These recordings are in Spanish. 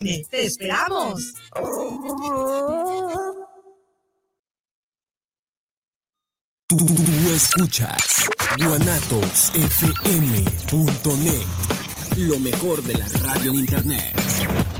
¡Te esperamos! Tú escuchas guanatosfm.net, lo mejor de la radio en internet.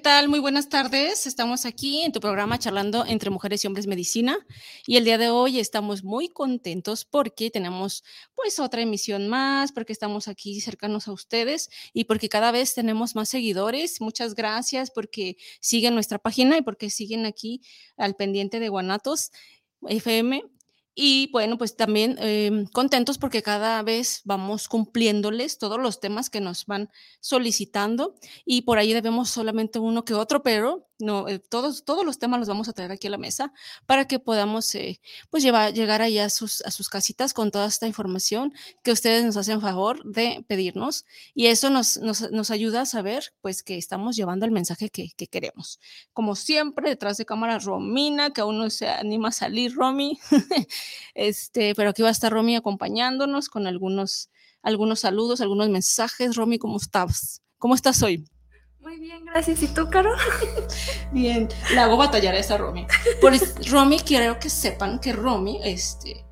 tal? Muy buenas tardes. Estamos aquí en tu programa charlando entre mujeres y hombres medicina y el día de hoy estamos muy contentos porque tenemos pues otra emisión más, porque estamos aquí cercanos a ustedes y porque cada vez tenemos más seguidores. Muchas gracias porque siguen nuestra página y porque siguen aquí al pendiente de Guanatos FM y bueno, pues también em, contentos porque cada vez vamos cumpliéndoles todos los temas que nos van solicitando y por ahí debemos solamente uno que otro, pero no, eh, todos, todos los temas los vamos a traer aquí a la mesa para que podamos eh, pues llevar, llegar allá a sus, a sus casitas con toda esta información que ustedes nos hacen favor de pedirnos y eso nos, nos, nos ayuda a saber pues que estamos llevando el mensaje que, que, queremos. Como siempre, detrás de cámara Romina, que aún no se anima a salir Romy, este, pero aquí va a estar Romy acompañándonos con algunos, algunos saludos, algunos mensajes. Romy, ¿cómo estás? ¿Cómo estás hoy? Muy bien, gracias. ¿Y tú, Caro? bien, la hago batallar a esa Romy. Por Romy, quiero que sepan que Romy este,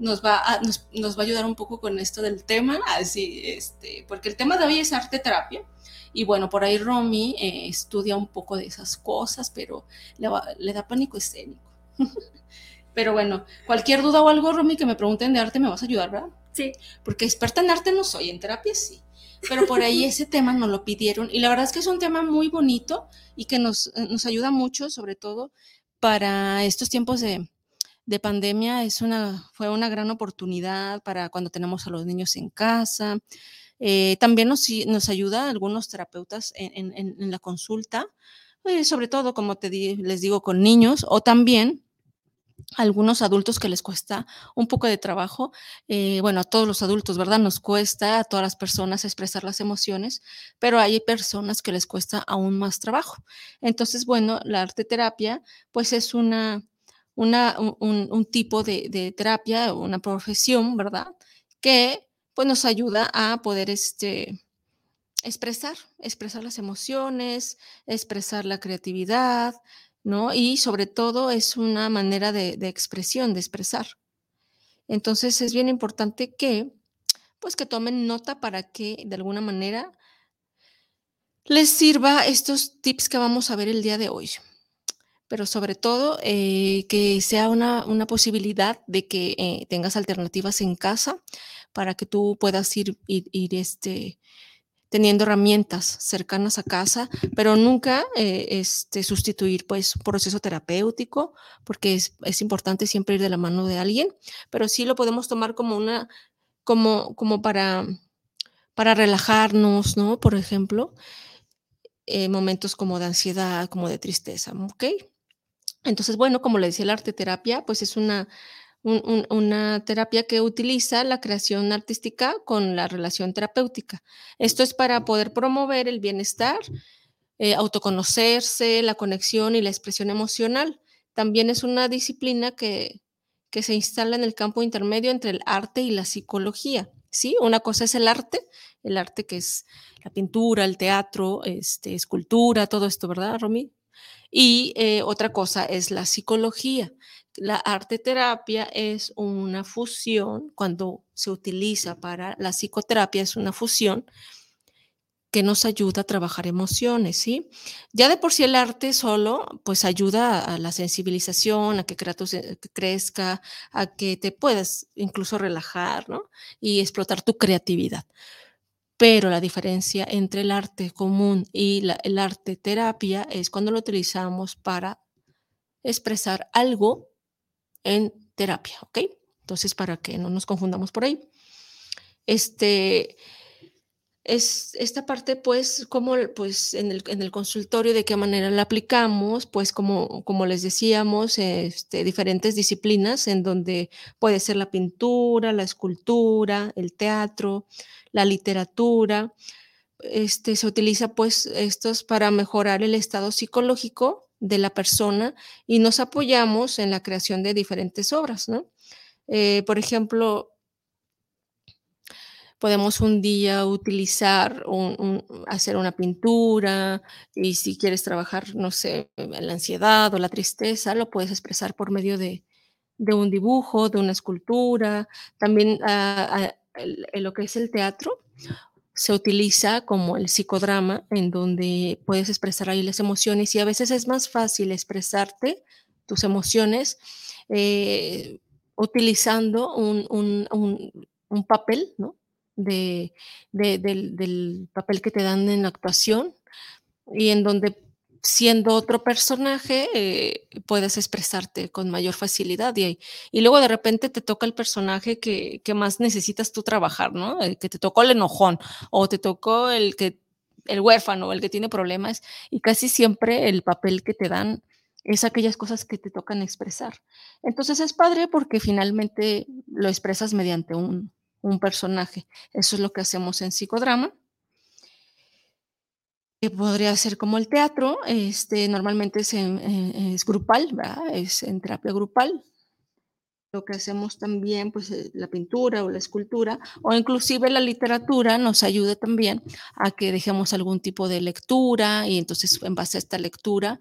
nos, va a, nos, nos, va a ayudar un poco con esto del tema, así, este, porque el tema de hoy es arte terapia. Y bueno, por ahí Romy eh, estudia un poco de esas cosas, pero le, va, le da pánico escénico. pero bueno, cualquier duda o algo, Romy, que me pregunten de arte, me vas a ayudar, ¿verdad? Sí. Porque experta en arte no soy, en terapia sí pero por ahí ese tema nos lo pidieron y la verdad es que es un tema muy bonito y que nos, nos ayuda mucho, sobre todo para estos tiempos de, de pandemia. Es una, fue una gran oportunidad para cuando tenemos a los niños en casa. Eh, también nos, nos ayuda algunos terapeutas en, en, en la consulta, eh, sobre todo, como te di, les digo, con niños o también algunos adultos que les cuesta un poco de trabajo, eh, bueno, a todos los adultos, ¿verdad? Nos cuesta a todas las personas expresar las emociones, pero hay personas que les cuesta aún más trabajo. Entonces, bueno, la arte terapia, pues es una, una un, tipo de, de, terapia, una profesión, ¿verdad? Que pues nos ayuda a poder este, expresar, expresar las emociones, expresar la creatividad, Y sobre todo es una manera de, expresión, de expresar. Entonces es bien importante que, pues que tomen nota para que de alguna manera les sirva estos tips que vamos a ver el día de hoy. Pero sobre todo eh, que sea una, una, posibilidad de que eh, tengas alternativas en casa para que tú puedas ir, ir, ir este, teniendo herramientas cercanas a casa, pero nunca eh, este, sustituir pues un proceso terapéutico, porque es, importante siempre ir de la mano de alguien, pero sí lo podemos tomar como una, como, como para, para relajarnos, ¿no? Por ejemplo, eh, momentos como de ansiedad, como de tristeza, ¿ok? Entonces, bueno, como le decía, la arte terapia, pues es una un, un, una terapia que utiliza la creación artística con la relación terapéutica. Esto es para poder promover el bienestar, eh, autoconocerse, la conexión y la expresión emocional. También es una disciplina que, que se instala en el campo intermedio entre el arte y la psicología. ¿sí? Una cosa es el arte, el arte que es la pintura, el teatro, este, escultura, todo esto, ¿verdad, Romy? Y eh, otra cosa es la psicología. La arte terapia es una fusión, cuando se utiliza para la psicoterapia, es una fusión que nos ayuda a trabajar emociones, ¿sí? Ya de por sí el arte solo, pues ayuda a la sensibilización, a que, que crezca, a que te puedas incluso relajar, ¿no? Y explotar tu creatividad. Pero la diferencia entre el arte común y la, el arte terapia es cuando lo utilizamos para expresar algo en terapia, ¿ok? Entonces, para que no nos confundamos por ahí. Este, es esta parte, pues, como pues en el, en el, consultorio, de qué manera la aplicamos, pues como, como les decíamos, este, diferentes disciplinas en donde puede ser la pintura, la escultura, el teatro, la literatura. Este, se utiliza pues estos para mejorar el estado psicológico de la persona y nos apoyamos en la creación de diferentes obras, ¿no? Eh, por ejemplo, podemos un día utilizar, hacer una pintura y si quieres trabajar, no sé, la ansiedad o la tristeza, lo puedes expresar por medio de, un dibujo, de una escultura. También ah, ah, lo que es el teatro se utiliza como el psicodrama, en donde puedes expresar ahí las emociones y a veces es más fácil expresarte tus emociones eh, utilizando un, un papel, ¿no? de, del, papel que te dan en la actuación y en donde siendo otro personaje eh, puedes expresarte con mayor facilidad y, y, luego de repente te toca el personaje que, más necesitas tú trabajar, ¿no? El que te tocó el enojón o te tocó el que el huérfano, el que tiene problemas y casi siempre el papel que te dan es aquellas cosas que te tocan expresar. Entonces es padre porque finalmente lo expresas mediante un, un personaje. Eso es lo que hacemos en psicodrama. Que podría ser como el teatro, este, normalmente es, es grupal, es en terapia grupal. Lo que hacemos también, pues eh, la pintura o la escultura, o inclusive la literatura nos ayuda también a que dejemos algún tipo de lectura y entonces en base a esta lectura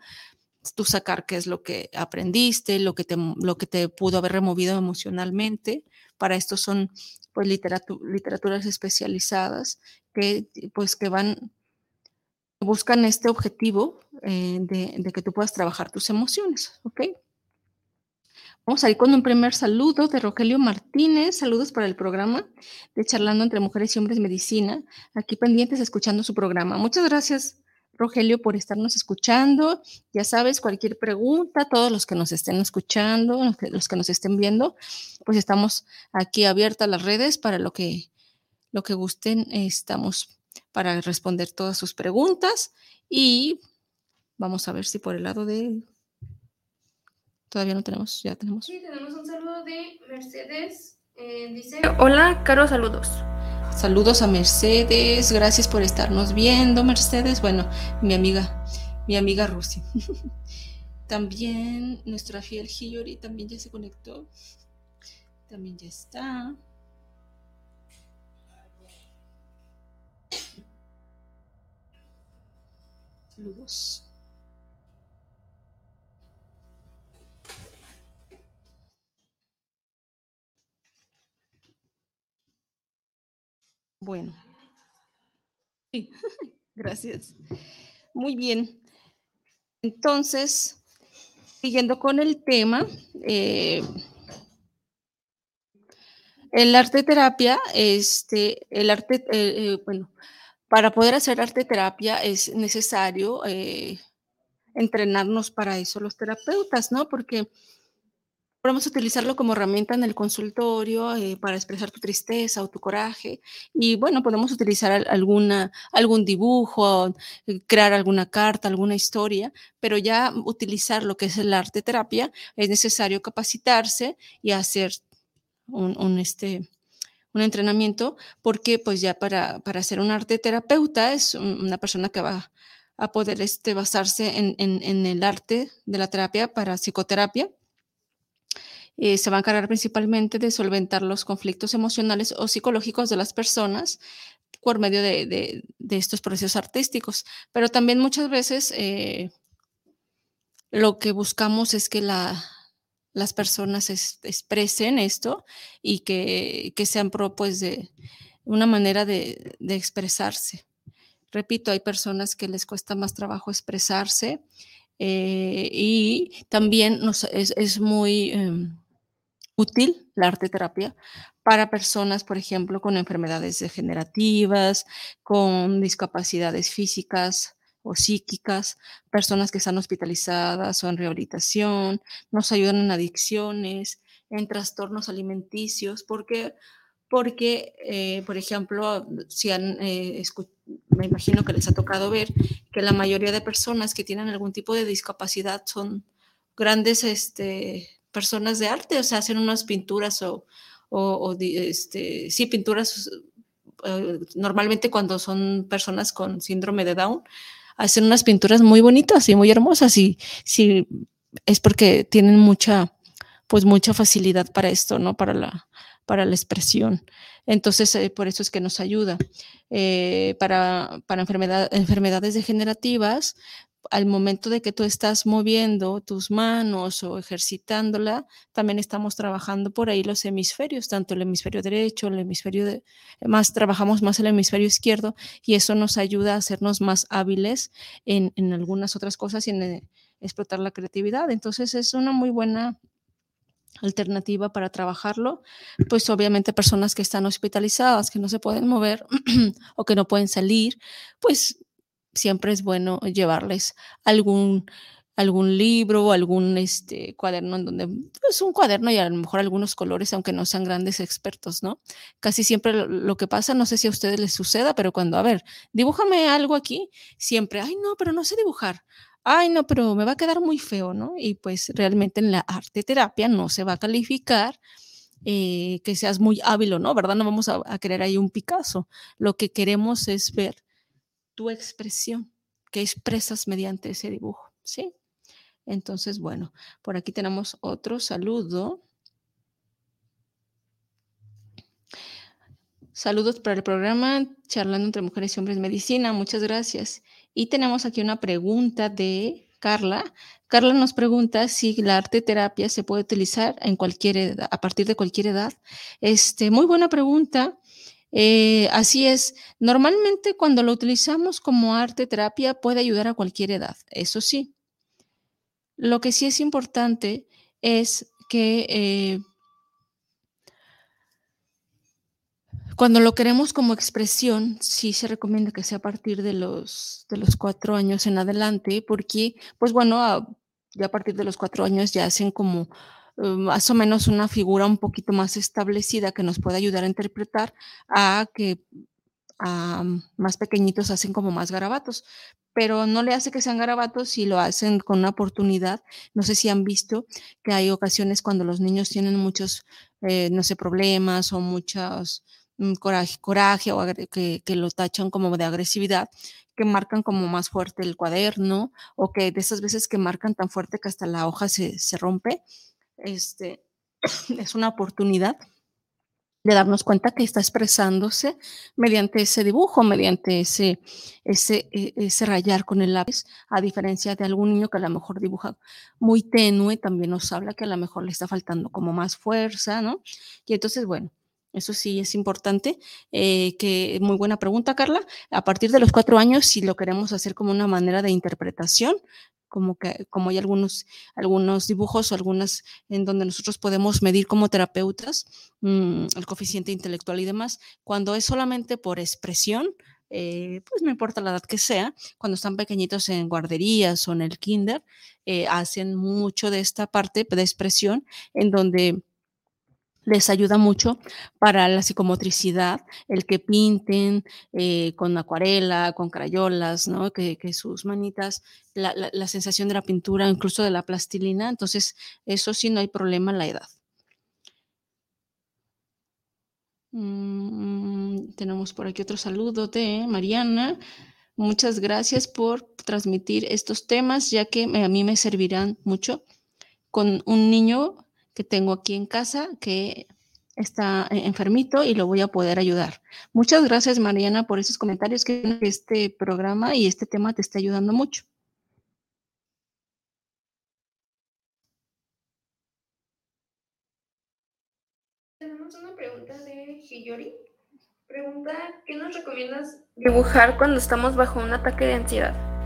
tú sacar qué es lo que aprendiste, lo que te, lo que te pudo haber removido emocionalmente. Para esto son pues literaturas especializadas que pues que van buscan este objetivo eh, de, que tú puedas trabajar tus emociones, ¿ok? Vamos a ir con un primer saludo de Rogelio Martínez. Saludos para el programa de Charlando entre Mujeres y Hombres Medicina. Aquí pendientes escuchando su programa. Muchas gracias, Rogelio, por estarnos escuchando. Ya sabes, cualquier pregunta, todos los que nos estén escuchando, los que, nos estén viendo, pues estamos aquí abiertas las redes para lo que, lo que gusten. Estamos para responder todas sus preguntas y vamos a ver si por el lado de... Todavía no tenemos, ya tenemos. Sí, tenemos un saludo de Mercedes. Eh, dice, hola, Caro, saludos. Saludos a Mercedes, gracias por estarnos viendo, Mercedes. Bueno, mi amiga, mi amiga Rusi. también nuestra fiel Hiyori también ya se conectó. También ya está. Bueno. Sí, gracias. Muy bien. Entonces, siguiendo con el tema, eh, el arte terapia, este, el arte, eh, eh, bueno, para poder hacer arte terapia es necesario entrenarnos para eso los terapeutas, ¿no? Porque Podemos utilizarlo como herramienta en el consultorio eh, para expresar tu tristeza o tu coraje. Y bueno, podemos utilizar alguna, algún dibujo, eh, crear alguna carta, alguna historia, pero ya utilizar lo que es el arte terapia es necesario capacitarse y hacer un, este, un entrenamiento, porque pues ya para, para ser un arte terapeuta es una persona que va a poder este, basarse en, en, en el arte de la terapia para psicoterapia eh, se va a encargar principalmente de solventar los conflictos emocionales o psicológicos de las personas por medio de, estos procesos artísticos. Pero también muchas veces eh, lo que buscamos es que las personas expresen esto y que, sean pro, pues, de una manera de, expresarse. Repito, hay personas que les cuesta más trabajo expresarse eh, y también es, muy em, útil la arte terapia para personas, por ejemplo, con enfermedades degenerativas, con discapacidades físicas o psíquicas, personas que están hospitalizadas o en rehabilitación, nos ayudan en adicciones, en trastornos alimenticios, porque porque, eh, por ejemplo, si han, eh, me imagino que les ha tocado ver que la mayoría de personas que tienen algún tipo de discapacidad son grandes este, personas de arte, o sea, hacen unas pinturas o, o, este, sí, pinturas, eh, normalmente cuando son personas con síndrome de Down, hacen unas pinturas muy bonitas y muy hermosas y sí, es porque tienen mucha, pues mucha facilidad para esto, ¿no? Para la, para la expresión. Entonces, eh, por eso es que nos ayuda. Eh, para para enfermedades degenerativas, al momento de que tú estás moviendo tus manos o ejercitándola, también estamos trabajando por ahí los hemisferios, tanto el hemisferio derecho, el hemisferio de, más, trabajamos más el hemisferio izquierdo y eso nos ayuda a hacernos más hábiles en, en algunas otras cosas y en eh, explotar la creatividad. Entonces es una muy buena alternativa para trabajarlo, pues obviamente personas que están hospitalizadas, que no se pueden mover o que no pueden salir, pues siempre es bueno llevarles algún, algún libro o algún este, cuaderno en donde, pues un cuaderno y a lo mejor algunos colores, aunque no sean grandes expertos, ¿no? Casi siempre lo, que pasa, no sé si a ustedes les suceda, pero cuando, a ver, dibújame algo aquí, siempre, ay, no, pero no sé dibujar. Ay, no, pero me va a quedar muy feo, ¿no? Y pues realmente en la arte terapia no se va a calificar eh, que seas muy hábil o no, ¿verdad? No vamos a, a querer ahí un Picasso. Lo que queremos es ver tu expresión que expresas mediante ese dibujo, ¿sí? Entonces, bueno, por aquí tenemos otro saludo. Saludos para el programa Charlando entre Mujeres y Hombres Medicina. Muchas gracias. Y tenemos aquí una pregunta de Carla. Carla nos pregunta si la arte terapia se puede utilizar en cualquier edad, a partir de cualquier edad. Este, muy buena pregunta. Eh, así es, normalmente cuando lo utilizamos como arte terapia puede ayudar a cualquier edad, eso sí. Lo que sí es importante es que eh, cuando lo queremos como expresión, sí se recomienda que sea a partir de los, de los cuatro años en adelante, porque, pues bueno, ya a partir de los cuatro años ya hacen como más o menos una figura un poquito más establecida que nos puede ayudar a interpretar a que a más pequeñitos hacen como más garabatos, pero no le hace que sean garabatos si lo hacen con una oportunidad. No sé si han visto que hay ocasiones cuando los niños tienen muchos, eh, no sé, problemas o muchos mm, coraje, coraje o que, que lo tachan como de agresividad, que marcan como más fuerte el cuaderno o que de esas veces que marcan tan fuerte que hasta la hoja se, se rompe este, es una oportunidad de darnos cuenta que está expresándose mediante ese dibujo, mediante ese, ese, e, ese rayar con el lápiz, a diferencia de algún niño que a lo mejor dibuja muy tenue, también nos habla que a lo mejor le está faltando como más fuerza, ¿no? Y entonces, bueno, eso sí es importante. Eh, que muy buena pregunta, Carla. A partir de los cuatro años, si lo queremos hacer como una manera de interpretación, como que como hay algunos, algunos dibujos o algunas en donde nosotros podemos medir como terapeutas mm, el coeficiente intelectual y demás. Cuando es solamente por expresión, eh, pues no importa la edad que sea, cuando están pequeñitos en guarderías o en el kinder, eh, hacen mucho de esta parte de expresión en donde les ayuda mucho para la psicomotricidad, el que pinten eh, con acuarela, con crayolas, ¿no? Que, sus manitas, la, la, sensación de la pintura, incluso de la plastilina, entonces eso sí no hay problema en la edad. Mm, tenemos por aquí otro saludo de Mariana. Muchas gracias por transmitir estos temas, ya que a mí me servirán mucho. Con un niño que tengo aquí en casa que está eh, enfermito y lo voy a poder ayudar. Muchas gracias, Mariana, por esos comentarios que este programa y este tema te está ayudando mucho. Tenemos una pregunta de Hiyori. Pregunta, ¿qué nos recomiendas dibujar cuando estamos bajo un ataque de ansiedad?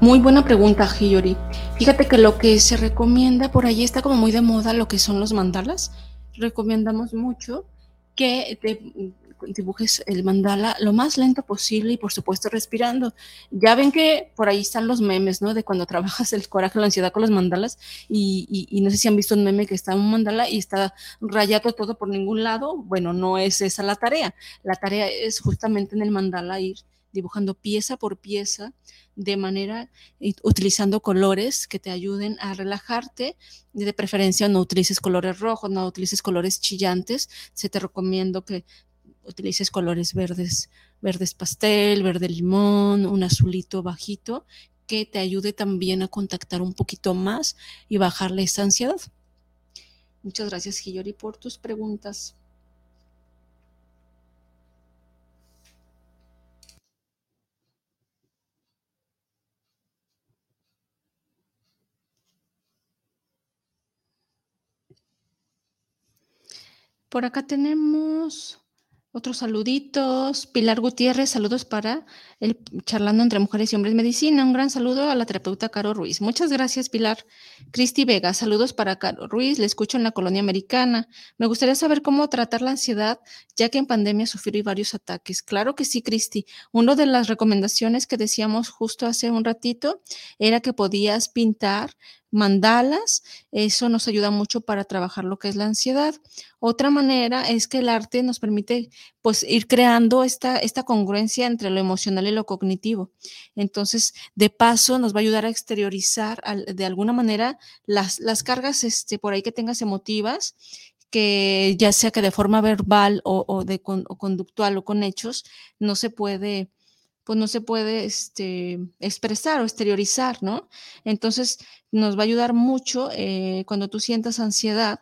Muy buena pregunta, Hiyori. Fíjate que lo que se recomienda por allí está como muy de moda lo que son los mandalas. Recomendamos mucho que dibujes el mandala lo más lento posible y por supuesto respirando. Ya ven que por ahí están los memes, ¿no? De cuando trabajas el coraje, la ansiedad con los mandalas y, y, no sé si han visto un meme que está un mandala y está rayado todo por ningún lado. Bueno, no es esa la tarea. La tarea es justamente en el mandala ir dibujando pieza por pieza de manera utilizando colores que te ayuden a relajarte. De preferencia no utilices colores rojos, no utilices colores chillantes. Se te recomiendo que utilices colores verdes, verdes pastel, verde limón, un azulito bajito que te ayude también a contactar un poquito más y bajarle esa ansiedad. Muchas gracias, Hiyori, por tus preguntas. Por acá tenemos otros saluditos. Pilar Gutiérrez, saludos para el Charlando entre Mujeres y Hombres Medicina. Un gran saludo a la terapeuta Caro Ruiz. Muchas gracias, Pilar. Cristi Vega, saludos para Caro Ruiz. Le escucho en la colonia americana. Me gustaría saber cómo tratar la ansiedad, ya que en pandemia sufrí varios ataques. Claro que sí, Cristi. Una de las recomendaciones que decíamos justo hace un ratito era que podías pintar mandalas, eso nos ayuda mucho para trabajar lo que es la ansiedad. Otra manera es que el arte nos permite pues ir creando esta, esta congruencia entre lo emocional y lo cognitivo. Entonces, de paso, nos va a ayudar a exteriorizar de alguna manera las, las cargas este, por ahí que tengas emotivas que ya sea que de forma verbal o, de o conductual o con hechos, no se puede pues no se puede este, expresar o exteriorizar, ¿no? Entonces nos va a ayudar mucho eh, cuando tú sientas ansiedad.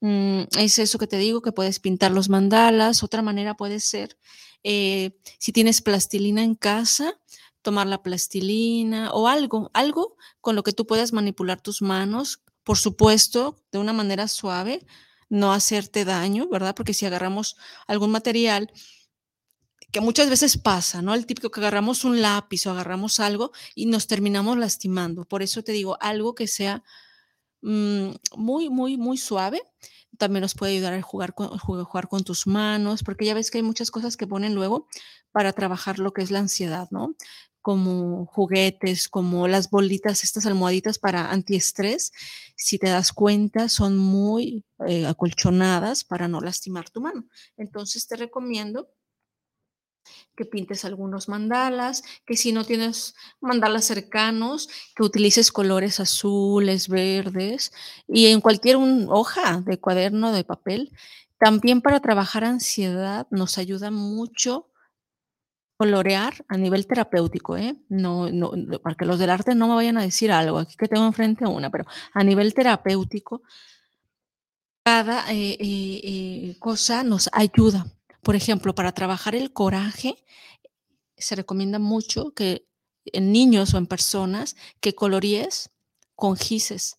Mm, es eso que te digo, que puedes pintar los mandalas. Otra manera puede ser, eh, si tienes plastilina en casa, tomar la plastilina o algo, algo con lo que tú puedas manipular tus manos, por supuesto, de una manera suave, no hacerte daño, ¿verdad? Porque si agarramos algún material que muchas veces pasa, ¿no? El típico que agarramos un lápiz o agarramos algo y nos terminamos lastimando. Por eso te digo, algo que sea mm, muy, muy, muy suave. También nos puede ayudar a jugar con, tus manos, porque ya ves que hay muchas cosas que ponen luego para trabajar lo que es la ansiedad, ¿no? Como juguetes, como las bolitas, estas almohaditas para antiestrés, si te das cuenta, son muy eh, acolchonadas para no lastimar tu mano. Entonces te recomiendo que pintes algunos mandalas, que si no tienes mandalas cercanos, que utilices colores azules, verdes y en cualquier hoja de cuaderno de papel. También para trabajar ansiedad nos ayuda mucho colorear a nivel terapéutico, ¿eh? No, no, para que los del arte no me vayan a decir algo, aquí que tengo enfrente una, pero a nivel terapéutico, cada eh, eh, eh, cosa nos ayuda. Por ejemplo, para trabajar el coraje, se recomienda mucho que en niños o en personas que coloríes con gises.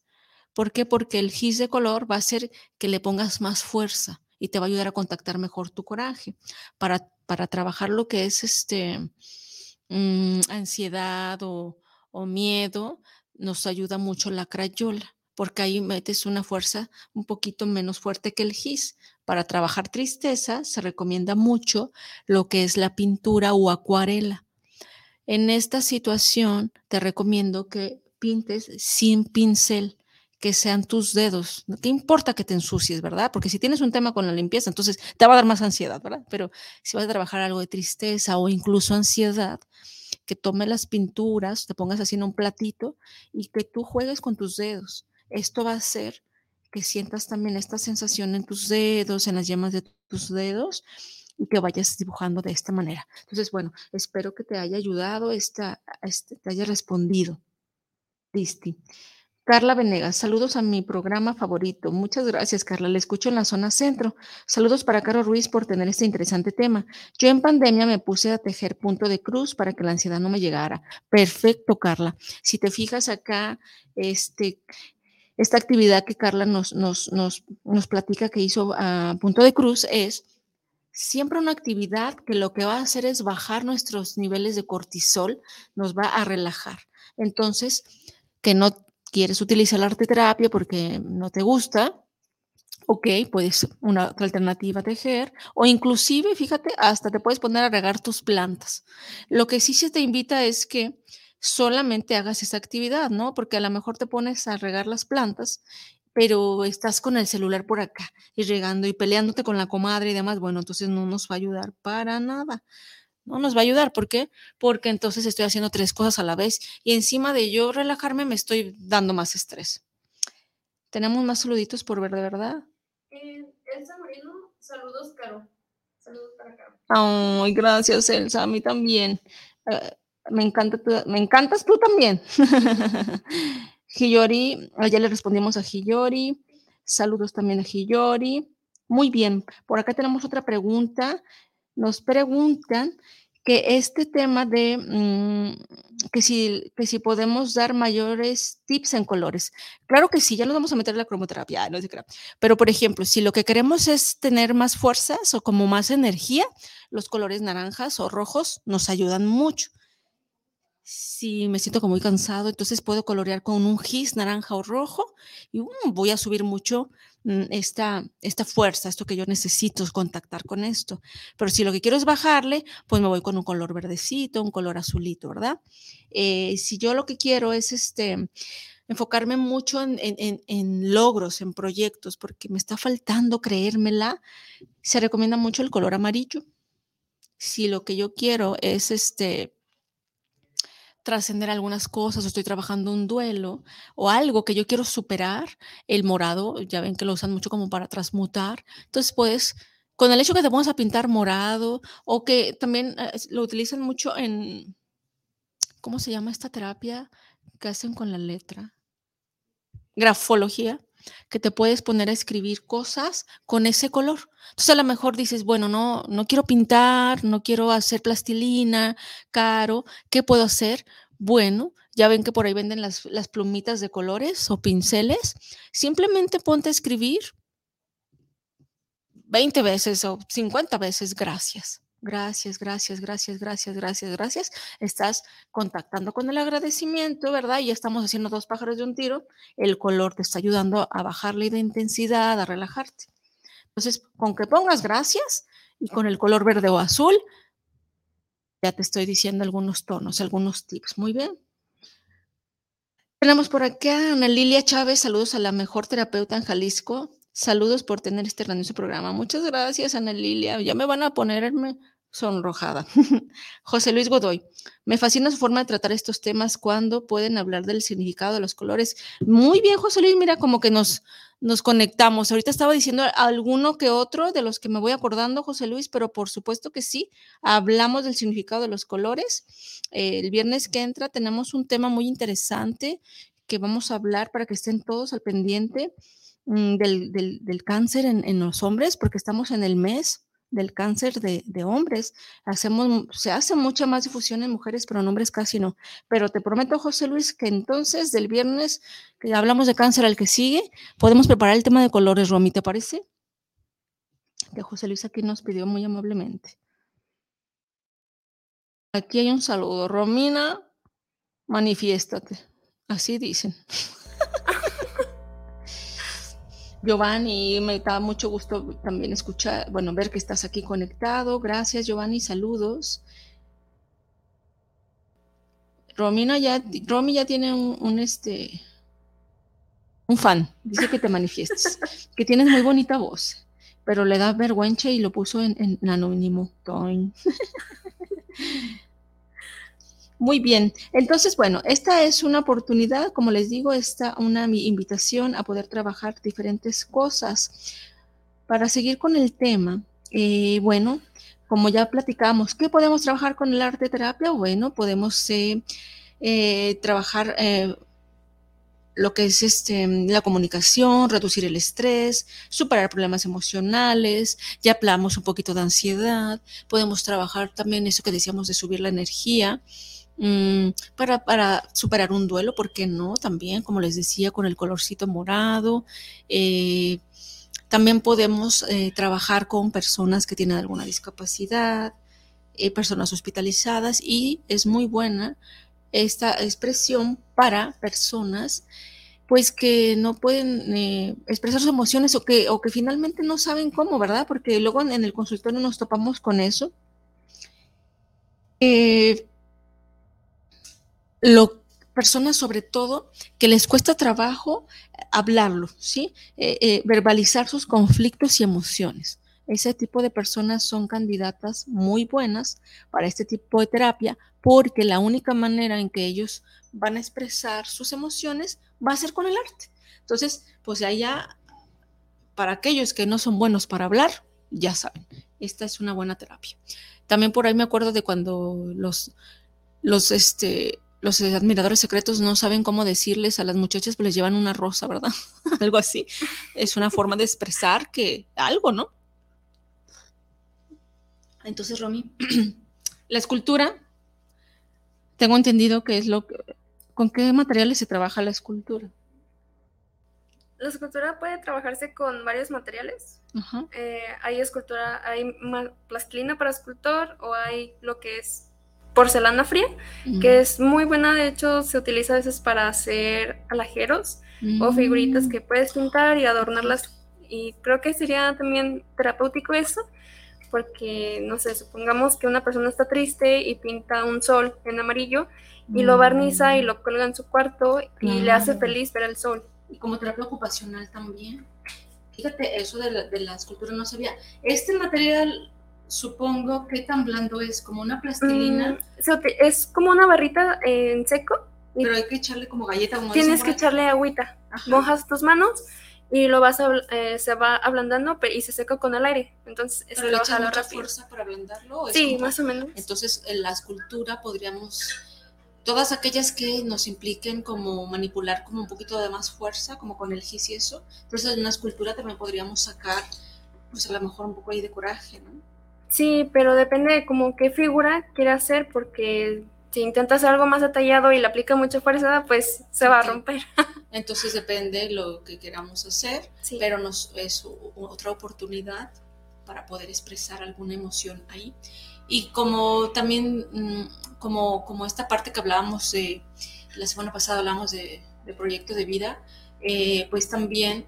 ¿Por qué? Porque el gis de color va a hacer que le pongas más fuerza y te va a ayudar a contactar mejor tu coraje. Para, para trabajar lo que es este, mm, ansiedad o, o miedo, nos ayuda mucho la crayola porque ahí metes una fuerza un poquito menos fuerte que el gis. Para trabajar tristeza se recomienda mucho lo que es la pintura o acuarela. En esta situación te recomiendo que pintes sin pincel, que sean tus dedos. No te importa que te ensucies, ¿verdad? Porque si tienes un tema con la limpieza, entonces te va a dar más ansiedad, ¿verdad? Pero si vas a trabajar algo de tristeza o incluso ansiedad, que tome las pinturas, te pongas así en un platito y que tú juegues con tus dedos esto va a hacer que sientas también esta sensación en tus dedos, en las yemas de tus dedos y que vayas dibujando de esta manera. Entonces, bueno, espero que te haya ayudado, esta, este, te haya respondido. Listi. Carla Venegas, saludos a mi programa favorito. Muchas gracias, Carla. Le escucho en la zona centro. Saludos para Caro Ruiz por tener este interesante tema. Yo en pandemia me puse a tejer punto de cruz para que la ansiedad no me llegara. Perfecto, Carla. Si te fijas acá, este, esta actividad que Carla nos, nos, nos, platica que hizo a Punto de Cruz es siempre una actividad que lo que va a hacer es bajar nuestros niveles de cortisol, nos va a relajar. Entonces, que no quieres utilizar la arte terapia porque no te gusta, Ok, puedes una alternativa tejer o inclusive, fíjate, hasta te puedes poner a regar tus plantas. Lo que sí se te invita es que solamente hagas esa actividad, ¿no? Porque a lo mejor te pones a regar las plantas, pero estás con el celular por acá y regando y peleándote con la comadre y demás. Bueno, entonces no nos va a ayudar para nada. No nos va a ayudar. ¿Por qué? Porque entonces estoy haciendo tres cosas a la vez y encima de yo relajarme me estoy dando más estrés. Tenemos más saluditos por ver de verdad. Eh, Elsa Moreno, saludos, Caro. Saludos para Caro. Ay, gracias, Elsa. A mí también. Eh, me, encanta me encantas tú también. Hiyori, ya le respondimos a Hiyori. Saludos también a Hiyori. Muy bien, por acá tenemos otra pregunta. Nos preguntan que este tema de mm, que, si, que si podemos dar mayores tips en colores. Claro que sí, ya nos vamos a meter en la cromoterapia, no sé qué. Pero, por ejemplo, si lo que queremos es tener más fuerzas o como más energía, los colores naranjas o rojos nos ayudan mucho. Si me siento como muy cansado, entonces puedo colorear con un gis naranja o rojo y um, voy a subir mucho mm, esta, esta fuerza, esto que yo necesito, contactar con esto. Pero si lo que quiero es bajarle, pues me voy con un color verdecito, un color azulito, ¿verdad? Eh, si yo lo que quiero es este, enfocarme mucho en, en, en, logros, en proyectos, porque me está faltando creérmela, se recomienda mucho el color amarillo. Si lo que yo quiero es este trascender algunas cosas o estoy trabajando un duelo o algo que yo quiero superar, el morado, ya ven que lo usan mucho como para transmutar. Entonces, pues, con el hecho que te pongas a pintar morado o que también eh, lo utilizan mucho en, ¿cómo se llama esta terapia que hacen con la letra? Grafología que te puedes poner a escribir cosas con ese color. Entonces a lo mejor dices, bueno, no, no quiero pintar, no quiero hacer plastilina, caro, ¿qué puedo hacer? Bueno, ya ven que por ahí venden las, las plumitas de colores o pinceles. Simplemente ponte a escribir 20 veces o 50 veces gracias. Gracias, gracias, gracias, gracias, gracias, gracias. Estás contactando con el agradecimiento, ¿verdad? Y estamos haciendo dos pájaros de un tiro. El color te está ayudando a bajarle de intensidad, a relajarte. Entonces, con que pongas gracias y con el color verde o azul, ya te estoy diciendo algunos tonos, algunos tips. Muy bien. Tenemos por acá a Ana Lilia Chávez. Saludos a la mejor terapeuta en Jalisco. Saludos por tener este grandioso programa. Muchas gracias, Ana Lilia. Ya me van a ponerme sonrojada. José Luis Godoy, me fascina su forma de tratar estos temas cuando pueden hablar del significado de los colores. Muy bien, José Luis, mira, como que nos, nos conectamos. Ahorita estaba diciendo alguno que otro de los que me voy acordando, José Luis, pero por supuesto que sí, hablamos del significado de los colores. el viernes que entra tenemos un tema muy interesante que vamos a hablar para que estén todos al pendiente mm, del, cáncer en, en los hombres, porque estamos en el mes del cáncer de, hombres. Hacemos, se hace mucha más difusión en mujeres, pero en hombres casi no. Pero te prometo, José Luis, que entonces del viernes que hablamos de cáncer al que sigue, podemos preparar el tema de colores, Romy, ¿te parece? Que José Luis aquí nos pidió muy amablemente. Aquí hay un saludo. Romina, manifiéstate. Así dicen. Giovanni, me da mucho gusto también escuchar, bueno, ver que estás aquí conectado. Gracias, Giovanni, saludos. Romina ya, Romy ya tiene un, este, un fan, dice que te manifiestes, que tienes muy bonita voz, pero le da vergüenza y lo puso en, en anónimo. Muy bien, entonces, bueno, esta es una oportunidad, como les digo, esta una invitación a poder trabajar diferentes cosas. Para seguir con el tema, eh, bueno, como ya platicamos, ¿qué podemos trabajar con el arte terapia? Bueno, podemos eh, eh, trabajar lo que es este, la comunicación, reducir el estrés, superar problemas emocionales, ya hablamos un poquito de ansiedad, podemos trabajar también eso que decíamos de subir la energía, para, para, superar un duelo, ¿por qué no? También, como les decía, con el colorcito morado. Eh, también podemos eh, trabajar con personas que tienen alguna discapacidad, eh, personas hospitalizadas y es muy buena esta expresión para personas pues que no pueden expresar sus emociones o que, o que finalmente no saben cómo, ¿verdad? Porque luego en, el consultorio nos topamos con eso. Lo, personas sobre todo que les cuesta trabajo hablarlo, ¿sí? Eh, verbalizar sus conflictos y emociones. Ese tipo de personas son candidatas muy buenas para este tipo de terapia porque la única manera en que ellos van a expresar sus emociones va a ser con el arte. Entonces, pues allá, para aquellos que no son buenos para hablar, ya saben, esta es una buena terapia. También por ahí me acuerdo de cuando los, los, este, los admiradores secretos no saben cómo decirles a las muchachas, pues les llevan una rosa, ¿verdad? algo así. Es una forma de expresar que algo, ¿no? Entonces, Romy, la escultura tengo entendido que es lo que... ¿Con qué materiales se trabaja la escultura? La escultura puede trabajarse con varios materiales. Eh, hay escultura, hay plastilina para escultor o hay lo que es porcelana fría, que es muy buena. De hecho, se utiliza a veces para hacer alajeros o mm. figuritas que puedes pintar y adornarlas. Y creo que sería también terapéutico eso, porque, no sé, supongamos que una persona está triste y pinta un sol en amarillo y lo barniza y mm. lo cuelga en su cuarto y le hace feliz ver el sol. Y como terapia ocupacional también. Fíjate, eso de la, de la escultura no sabía. Este material, supongo, ¿qué tan blando es? ¿Como una plastilina? Mm, es como una barrita en seco. Pero hay que echarle como galleta. tienes que echarle agüita. Mojas tus manos y lo vas a, eh, se va ablandando y se seca con el aire. Entonces, ¿Pero le mucha fuerza para ablandarlo? sí, más o menos. Entonces, en la escultura podríamos, todas aquellas que nos impliquen como manipular como un poquito de más fuerza, como con el gis y eso, entonces en una escultura también podríamos sacar, pues a lo mejor un poco ahí de coraje, ¿no? Sí, pero depende de como qué figura quiera hacer, porque si intenta hacer algo más detallado y le aplica mucha fuerza, pues se va a romper. Entonces depende lo que queramos hacer, pero nos, es otra oportunidad para poder expresar alguna emoción ahí. Y como también, mm, como, como esta parte que hablábamos de, la semana pasada hablamos de, de proyecto de vida, eh, pues también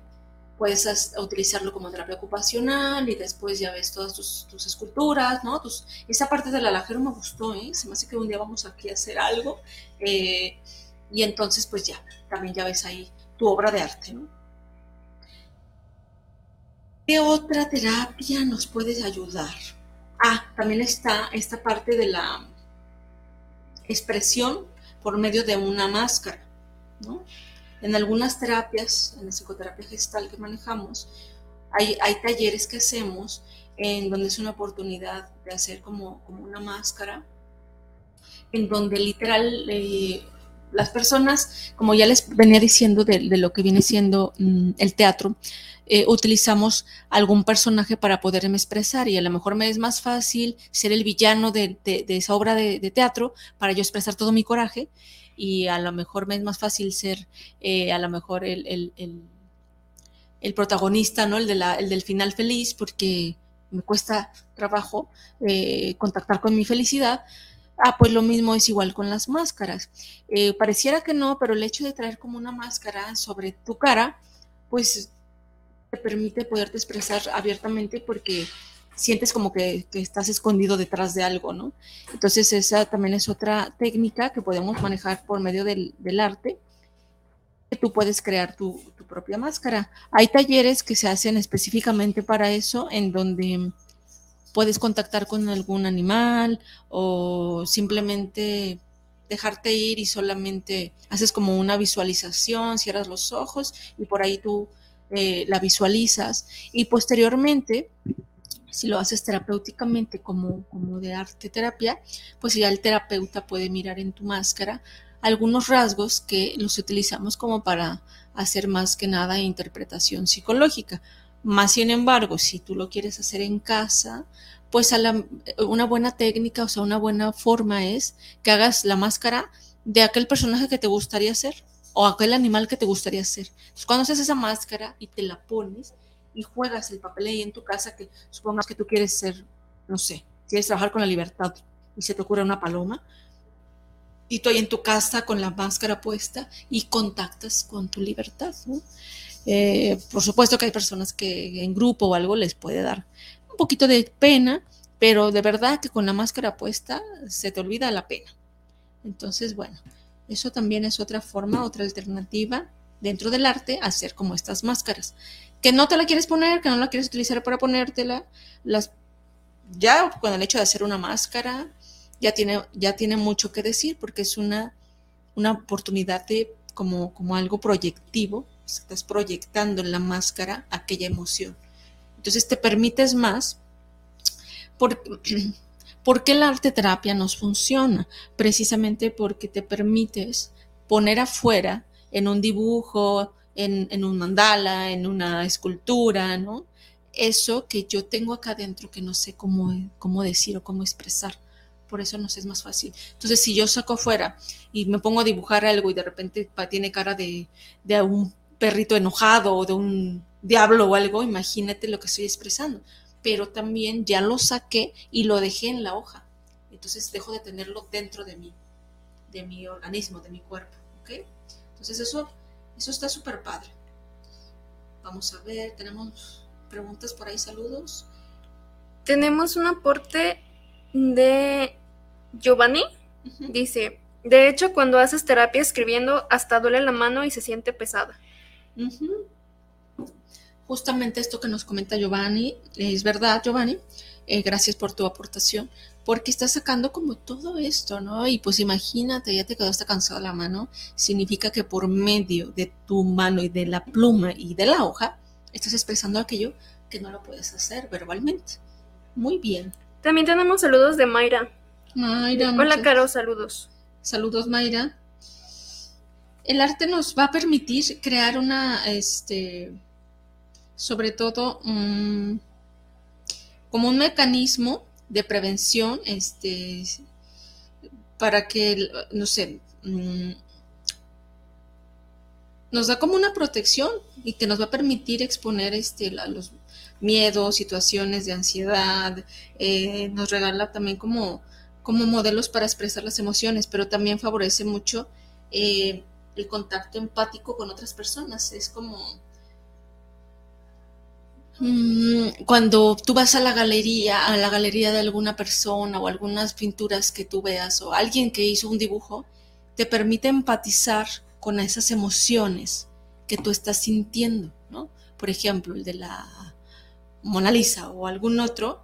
puedes utilizarlo como terapia ocupacional y después ya ves todas tus, esculturas, ¿no? Tus, esa parte del alajero me gustó, ¿eh? Se me hace que un día vamos aquí a hacer algo eh, y entonces pues ya, también ya ves ahí tu obra de arte, ¿no? ¿Qué otra terapia nos puede ayudar? Ah, también está esta parte de la expresión por medio de una máscara, ¿no? En algunas terapias, en la psicoterapia gestal que manejamos, hay, hay talleres que hacemos en donde es una oportunidad de hacer como, como una máscara, en donde literal eh, las personas, como ya les venía diciendo de, lo que viene siendo mm, el teatro, eh, utilizamos algún personaje para poderme expresar y a lo mejor me es más fácil ser el villano de, esa obra de, teatro para yo expresar todo mi coraje y a lo mejor me es más fácil ser eh, a lo mejor el, el, protagonista, ¿no? El, de la, el del final feliz, porque me cuesta trabajo eh, contactar con mi felicidad. Ah, pues lo mismo es igual con las máscaras. Eh, pareciera que no, pero el hecho de traer como una máscara sobre tu cara, pues te permite poderte expresar abiertamente porque sientes como que, estás escondido detrás de algo, ¿no? Entonces esa también es otra técnica que podemos manejar por medio del, arte, que tú puedes crear tu, propia máscara. Hay talleres que se hacen específicamente para eso, en donde puedes contactar con algún animal o simplemente dejarte ir y solamente haces como una visualización, cierras los ojos y por ahí tú eh, la visualizas y posteriormente si lo haces terapéuticamente como, como de arte terapia, pues ya el terapeuta puede mirar en tu máscara algunos rasgos que los utilizamos como para hacer más que nada interpretación psicológica. Más sin embargo, si tú lo quieres hacer en casa, pues una buena técnica, o sea, una buena forma es que hagas la máscara de aquel personaje que te gustaría ser o aquel animal que te gustaría ser. Entonces, cuando haces esa máscara y te la pones, y juegas el papel ahí en tu casa que supongas que tú quieres ser, no sé, quieres trabajar con la libertad y se te ocurre una paloma, y tú ahí en tu casa con la máscara puesta y contactas con tu libertad. Eh, por supuesto que hay personas que en grupo o algo les puede dar un poquito de pena, pero de verdad que con la máscara puesta se te olvida la pena. Entonces, bueno, eso también es otra forma, otra alternativa dentro del arte, hacer como estas máscaras. Que no te la quieres poner, que no la quieres utilizar para ponértela, las, ya con el hecho de hacer una máscara, ya tiene, ya tiene mucho que decir porque es una, una oportunidad de como, como algo proyectivo, estás proyectando en la máscara aquella emoción. Entonces te permites más porque, ¿Por qué la arte terapia nos funciona? Precisamente porque te permites poner afuera en un dibujo, en, un mandala, en una escultura, ¿no? Eso que yo tengo acá adentro que no sé cómo, cómo decir o cómo expresar por eso nos es más fácil. Entonces, si yo saco afuera y me pongo a dibujar algo y de repente tiene cara de, de un perrito enojado o de un diablo o algo, imagínate lo que estoy expresando. Pero también ya lo saqué y lo dejé en la hoja. Entonces dejo de tenerlo dentro de mí, de mi organismo, de mi cuerpo. ¿ok? Entonces eso, eso está súper padre. Vamos a ver, tenemos preguntas por ahí, saludos. Tenemos un aporte de Giovanni. Dice, de hecho, cuando haces terapia escribiendo, hasta duele la mano y se siente pesada. Justamente esto que nos comenta Giovanni, es verdad, Giovanni. Eh, gracias por tu aportación, porque estás sacando como todo esto, ¿no? Y pues imagínate, ya te quedó hasta cansada la mano, significa que por medio de tu mano y de la pluma y de la hoja, estás expresando aquello que no lo puedes hacer verbalmente. Muy bien. También tenemos saludos de Mayra. Mayra. Hola, Caro, saludos. Saludos, Mayra. El arte nos va a permitir crear una, este, sobre todo, como un mecanismo de prevención, este, para que, no sé, mm, nos da como una protección y que nos va a permitir exponer este, los miedos, situaciones de ansiedad, eh, nos regala también como, como modelos para expresar las emociones, pero también favorece mucho eh, el contacto empático con otras personas. Es como cuando tú vas a la galería, a la galería de alguna persona o algunas pinturas que tú veas o alguien que hizo un dibujo, te permite empatizar con esas emociones que tú estás sintiendo, ¿no? Por ejemplo, el de la Mona Lisa o algún otro,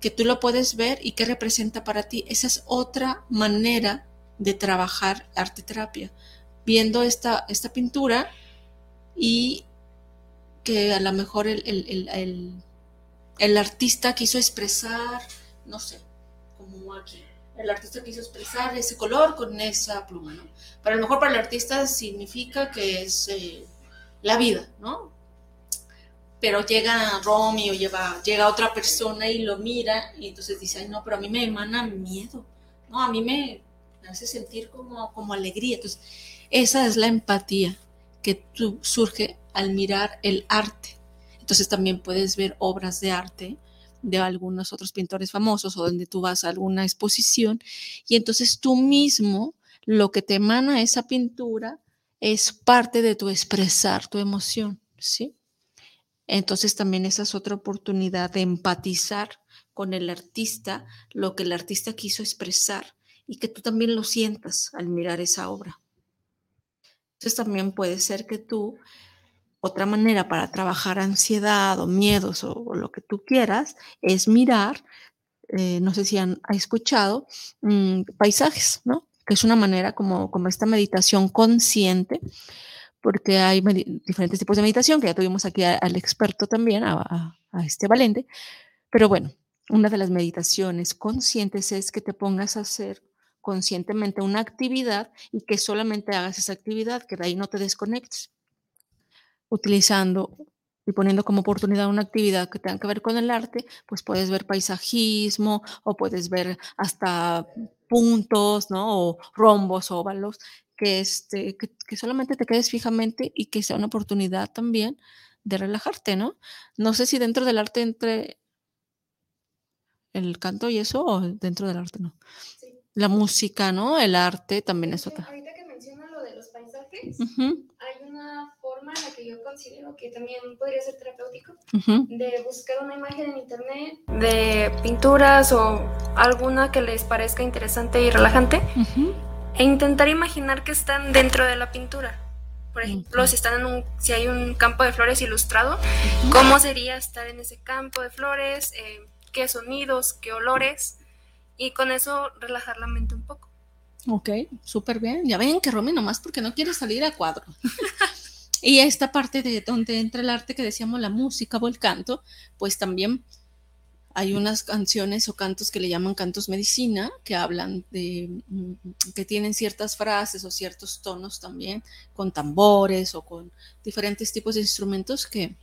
que tú lo puedes ver y que representa para ti. Esa es otra manera de trabajar arte terapia, viendo esta, esta pintura y que a lo mejor el, el, el, artista quiso expresar, no sé, como aquí, el artista quiso expresar ese color con esa pluma, ¿no? Pero a lo mejor para el artista significa que es eh, la vida, ¿no? pero llega Romy o lleva, llega otra persona y lo mira y entonces dice, ay no, pero a mí me emana miedo, no, a mí me, hace sentir como, como alegría. Entonces, esa es la empatía que surge al mirar el arte. Entonces también puedes ver obras de arte de algunos otros pintores famosos o donde tú vas a alguna exposición y entonces tú mismo lo que te emana esa pintura es parte de tu expresar tu emoción, ¿sí? Entonces también esa es otra oportunidad de empatizar con el artista, lo que el artista quiso expresar y que tú también lo sientas al mirar esa obra. Entonces también puede ser que tú, otra manera para trabajar ansiedad o miedos o, lo que tú quieras, es mirar, eh, no sé si han escuchado, mm, paisajes, ¿no? Que es una manera como, como esta meditación consciente porque hay diferentes tipos de meditación, que ya tuvimos aquí al experto también, a, este Valente. Pero bueno, una de las meditaciones conscientes es que te pongas a hacer conscientemente una actividad y que solamente hagas esa actividad, que de ahí no te desconectes, utilizando y poniendo como oportunidad una actividad que tenga que ver con el arte, pues puedes ver paisajismo o puedes ver hasta puntos, ¿no? O rombos, óvalos, que, este, que, solamente te quedes fijamente y que sea una oportunidad también de relajarte, ¿no? No sé si dentro del arte entre el canto y eso o dentro del arte no. La música, ¿no? El arte también es otra. Ahorita que menciona lo de los paisajes, hay una forma en la que yo considero que también podría ser terapéutico, de buscar una imagen en internet de pinturas o alguna que les parezca interesante y relajante e intentar imaginar que están dentro de la pintura. Por ejemplo, si están en un, si hay un campo de flores ilustrado, ¿cómo sería estar en ese campo de flores? Eh, ¿Qué sonidos? ¿Qué olores? Y con eso relajar la mente un poco. Ok, súper bien. Ya ven que Romy nomás porque no quiere salir a cuadro. y esta parte de donde entra el arte que decíamos, la música o el canto, pues también hay unas canciones o cantos que le llaman cantos medicina, que hablan de, mm, que tienen ciertas frases o ciertos tonos también, con tambores o con diferentes tipos de instrumentos que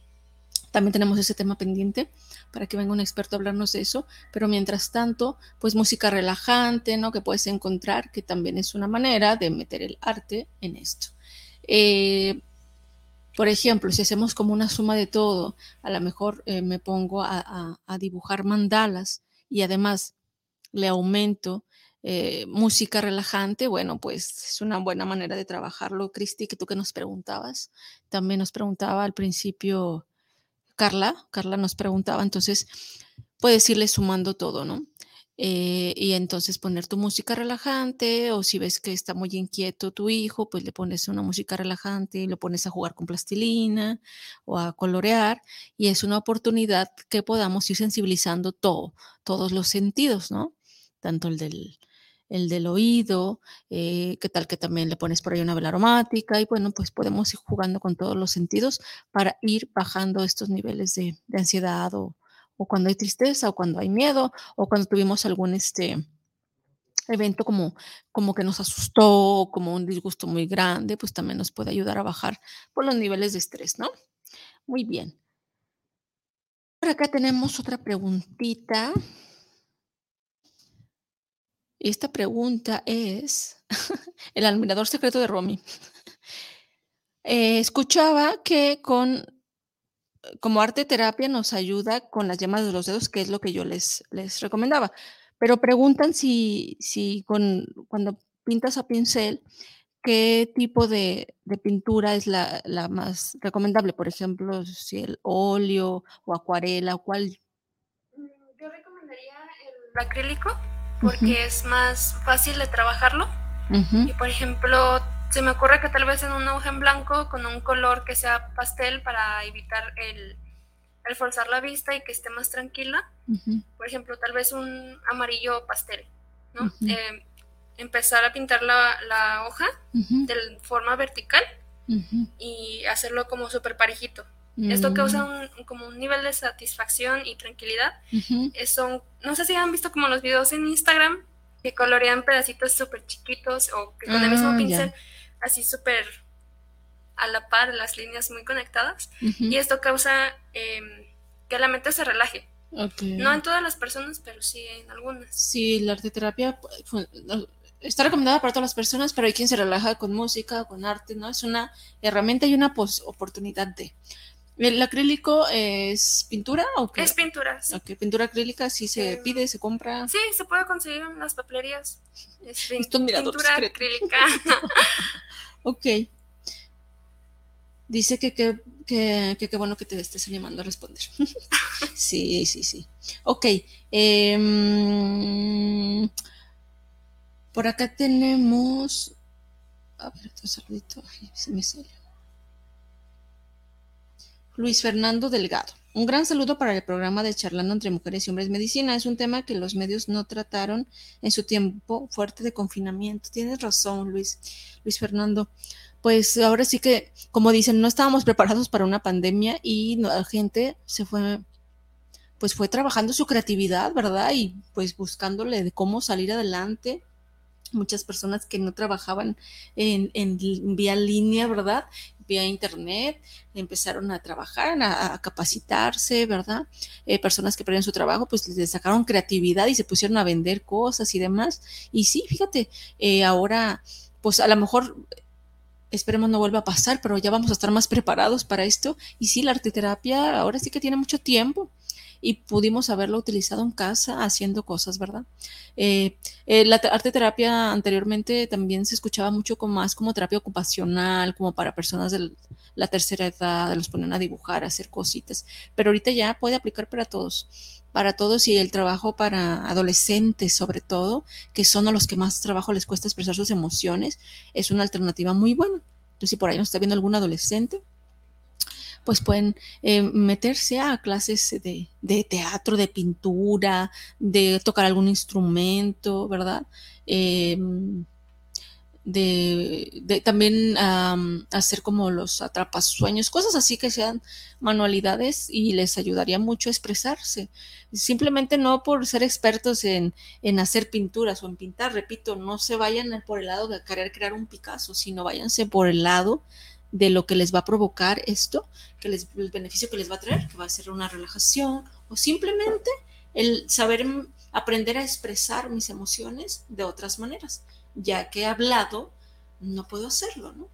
también tenemos ese tema pendiente para que venga un experto a hablarnos de eso, pero mientras tanto, pues música relajante, ¿no? Que puedes encontrar, que también es una manera de meter el arte en esto. Eh, por ejemplo, si hacemos como una suma de todo, a lo mejor eh, me pongo a, dibujar mandalas y además le aumento eh, música relajante, bueno, pues es una buena manera de trabajarlo. Cristi, que tú que nos preguntabas, también nos preguntaba al principio Carla, Carla nos preguntaba, entonces puedes irle sumando todo, ¿no? Eh, y entonces poner tu música relajante o si ves que está muy inquieto tu hijo, pues le pones una música relajante y lo pones a jugar con plastilina o a colorear y es una oportunidad que podamos ir sensibilizando todo, todos los sentidos, ¿no? Tanto el del, el del oído, eh, qué tal que también le pones por ahí una vela aromática y bueno, pues podemos ir jugando con todos los sentidos para ir bajando estos niveles de, ansiedad o, o cuando hay tristeza, o cuando hay miedo, o cuando tuvimos algún este, evento como, como que nos asustó, como un disgusto muy grande, pues también nos puede ayudar a bajar por los niveles de estrés, ¿no? Muy bien. Por acá tenemos otra preguntita. Esta pregunta es el admirador secreto de Romy. Eh, escuchaba que con como arte terapia nos ayuda con las yemas de los dedos, que es lo que yo les, les recomendaba. Pero preguntan si, si con, cuando pintas a pincel, qué tipo de, pintura es la, más recomendable. Por ejemplo, si el óleo o acuarela o cuál. Mm, yo recomendaría el acrílico porque es más fácil de trabajarlo. Y por ejemplo, se me ocurre que tal vez en una hoja en blanco con un color que sea pastel para evitar el, forzar la vista y que esté más tranquila. Por ejemplo, tal vez un amarillo pastel, ¿no? Eh, empezar a pintar la, hoja de forma vertical y hacerlo como súper parejito. Esto causa un, como un nivel de satisfacción y tranquilidad. son, no sé si han visto como los videos en Instagram que colorean pedacitos súper chiquitos o que con el mismo ah, pincel así súper a la par, las líneas muy conectadas. Y esto causa em, que la mente se relaje. No en todas las personas, pero sí en algunas. Sí, la arteterapia está recomendada para todas las personas, pero hay quien se relaja con música, con arte, ¿no? Es una herramienta y una oportunidad de. ¿El acrílico es pintura o qué? Es pintura. Sí. pintura acrílica sí se em, pide, se compra. Sí, se puede conseguir en las papelerías. Es pintura acrílica. ok. Dice que qué bueno que te estés animando a responder. sí, sí, sí. Ok. Em, por acá tenemos. A ver, otro saludito. se me sale. Luis Fernando Delgado. Un gran saludo para el programa de Charlando entre Mujeres y Hombres Medicina. Es un tema que los medios no trataron en su tiempo fuerte de confinamiento. Tienes razón, Luis, Luis Fernando. Pues ahora sí que, como dicen, no estábamos preparados para una pandemia y la gente se fue, pues fue trabajando su creatividad, ¿verdad? Y pues buscándole de cómo salir adelante muchas personas que no trabajaban en, en, vía línea, ¿verdad? vía internet, empezaron a trabajar, a, capacitarse, ¿verdad? Eh, personas que perdieron su trabajo, pues les sacaron creatividad y se pusieron a vender cosas y demás. Y sí, fíjate, eh, ahora, pues a lo mejor esperemos no vuelva a pasar, pero ya vamos a estar más preparados para esto. Y sí, la arteterapia ahora sí que tiene mucho tiempo. Y pudimos haberlo utilizado en casa haciendo cosas, ¿verdad? Eh, eh, la arte terapia anteriormente también se escuchaba mucho como más como terapia ocupacional, como para personas de la tercera edad, los ponen a dibujar, a hacer cositas, pero ahorita ya puede aplicar para todos para todos y el trabajo para adolescentes sobre todo, que son a los que más trabajo les cuesta expresar sus emociones, es una alternativa muy buena. Entonces, si por ahí nos está viendo algún adolescente, pues pueden eh, meterse a clases de, teatro, de pintura, de tocar algún instrumento, ¿verdad? Em, de, también hacer como los atrapasueños, cosas así que sean manualidades y les ayudaría mucho a expresarse. Simplemente no por ser expertos en, hacer pinturas o en pintar, repito, no se vayan por el lado de querer crear un Picasso, sino váyanse por el lado de lo que les va a provocar esto, que les, el beneficio que les va a traer, que va a ser una relajación o simplemente el saber aprender a expresar mis emociones de otras maneras ya que he hablado, no puedo hacerlo, ¿no?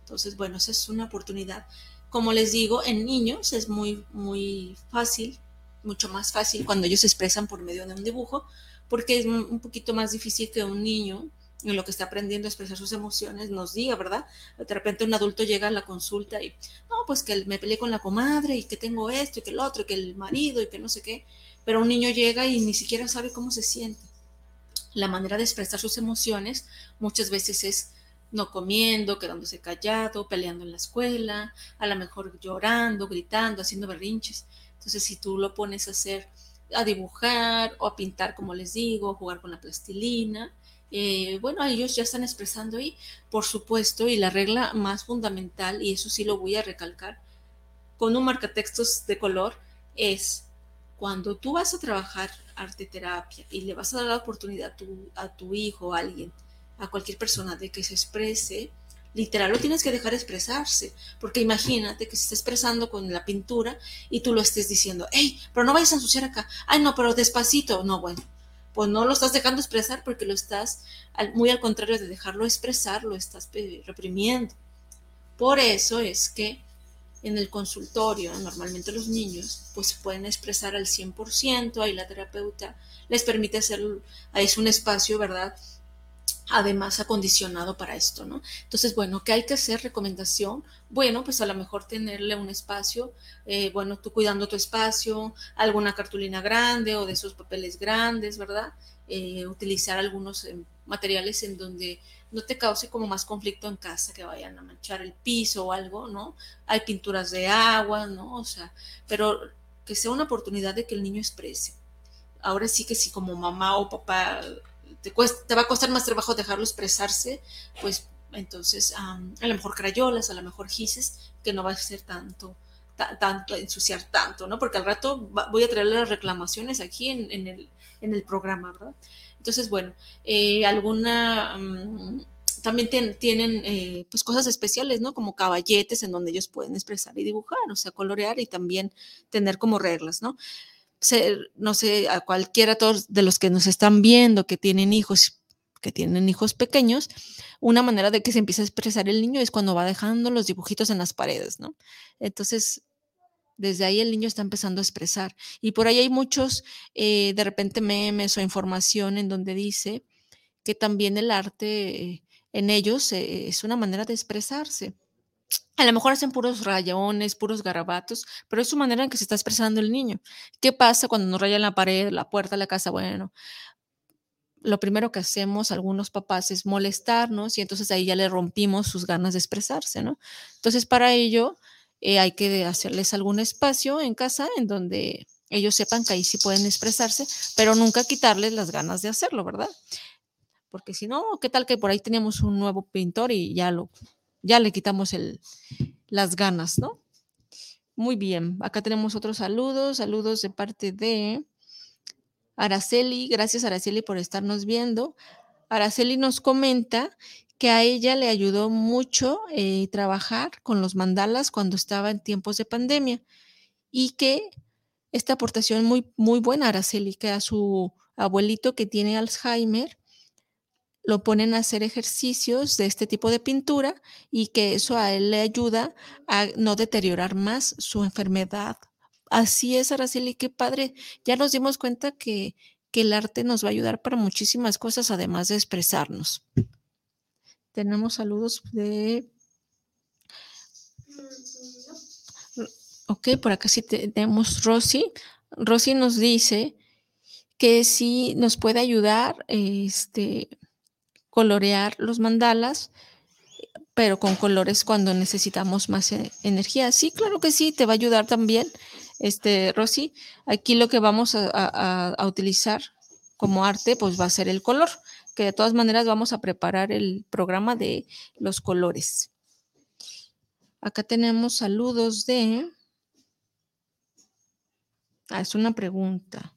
Entonces, bueno, esa es una oportunidad. Como les digo, en niños es muy, muy fácil, mucho más fácil cuando ellos se expresan por medio de un dibujo, porque es un poquito más difícil que un niño en lo que está aprendiendo a expresar sus emociones nos diga, ¿verdad? De repente un adulto llega a la consulta y, no, pues que me peleé con la comadre y que tengo esto y que el otro y que el marido y que no sé qué, pero un niño llega y ni siquiera sabe cómo se siente la manera de expresar sus emociones muchas veces es no comiendo, quedándose callado, peleando en la escuela, a lo mejor llorando, gritando, haciendo berrinches. Entonces, si tú lo pones a hacer, a dibujar o a pintar, como les digo, jugar con la plastilina, eh, bueno, ellos ya están expresando ahí, por supuesto, y la regla más fundamental, y eso sí lo voy a recalcar, con un marcatextos de color, es cuando tú vas a trabajar arte terapia y le vas a dar la oportunidad a tu, a tu hijo, a alguien, a cualquier persona de que se exprese, literal lo tienes que dejar expresarse, porque imagínate que se está expresando con la pintura y tú lo estés diciendo, hey, pero no vayas a ensuciar acá, ay no, pero despacito, no, bueno, pues no lo estás dejando expresar porque lo estás, muy al contrario de dejarlo expresar, lo estás reprimiendo. Por eso es que en el consultorio, normalmente los niños, pues pueden expresar al 100%, ahí la terapeuta les permite hacer, es un espacio, ¿verdad? Además acondicionado para esto, ¿no? Entonces, bueno, ¿qué hay que hacer? Recomendación. Bueno, pues a lo mejor tenerle un espacio, eh, bueno, tú cuidando tu espacio, alguna cartulina grande o de esos papeles grandes, ¿verdad? Eh, utilizar algunos eh, materiales en donde no te cause como más conflicto en casa, que vayan a manchar el piso o algo, ¿no? Hay pinturas de agua, ¿no? O sea, pero que sea una oportunidad de que el niño exprese. Ahora sí que si como mamá o papá te, va a costar más trabajo dejarlo expresarse, pues entonces a lo mejor crayolas, a lo mejor gises, que no va a ser tanto, tanto, ensuciar tanto, ¿no? Porque al rato voy a traerle las reclamaciones aquí en, en, el, en el programa, ¿verdad? Entonces, bueno, eh, alguna... Mm, también tienen eh, pues cosas especiales, ¿no? Como caballetes en donde ellos pueden expresar y dibujar, o sea, colorear y también tener como reglas, ¿no? No sé, a cualquiera de los que nos están viendo que tienen hijos, que tienen hijos pequeños, una manera de que se empiece a expresar el niño es cuando va dejando los dibujitos en las paredes, ¿no? Entonces, desde ahí el niño está empezando a expresar. Y por ahí hay muchos, eh, de repente, memes o información en donde dice que también el arte en ellos eh, es una manera de expresarse. A lo mejor hacen puros rayones, puros garabatos, pero es su manera en que se está expresando el niño. ¿Qué pasa cuando nos rayan la pared, la puerta la casa? Bueno, lo primero que hacemos algunos papás es molestarnos y entonces ahí ya le rompimos sus ganas de expresarse, ¿no? Entonces, para ello, eh, hay que hacerles algún espacio en casa en donde ellos sepan que ahí sí pueden expresarse, pero nunca quitarles las ganas de hacerlo, ¿verdad? Porque si no, ¿qué tal que por ahí teníamos un nuevo pintor y ya lo, ya le quitamos el, las ganas, ¿no? Muy bien, acá tenemos otros saludos, saludos de parte de Araceli, gracias Araceli por estarnos viendo. Araceli nos comenta que a ella le ayudó mucho eh, trabajar con los mandalas cuando estaba en tiempos de pandemia y que esta aportación muy, muy buena, Araceli, que a su abuelito que tiene Alzheimer, lo ponen a hacer ejercicios de este tipo de pintura y que eso a él le ayuda a no deteriorar más su enfermedad Así es, Araceli, qué padre. Ya nos dimos cuenta que, que el arte nos va a ayudar para muchísimas cosas, además de expresarnos. Tenemos saludos de... Ok, por acá sí tenemos Rosy. Rosy nos dice que sí nos puede ayudar este, colorear los mandalas, pero con colores cuando necesitamos más e-, energía. Sí, claro que sí, te va a ayudar también, este, Rosy. Aquí lo que vamos a, utilizar como arte, pues va a ser el color, que de todas maneras vamos a preparar el programa de los colores. Acá tenemos saludos de... Ah, es una pregunta.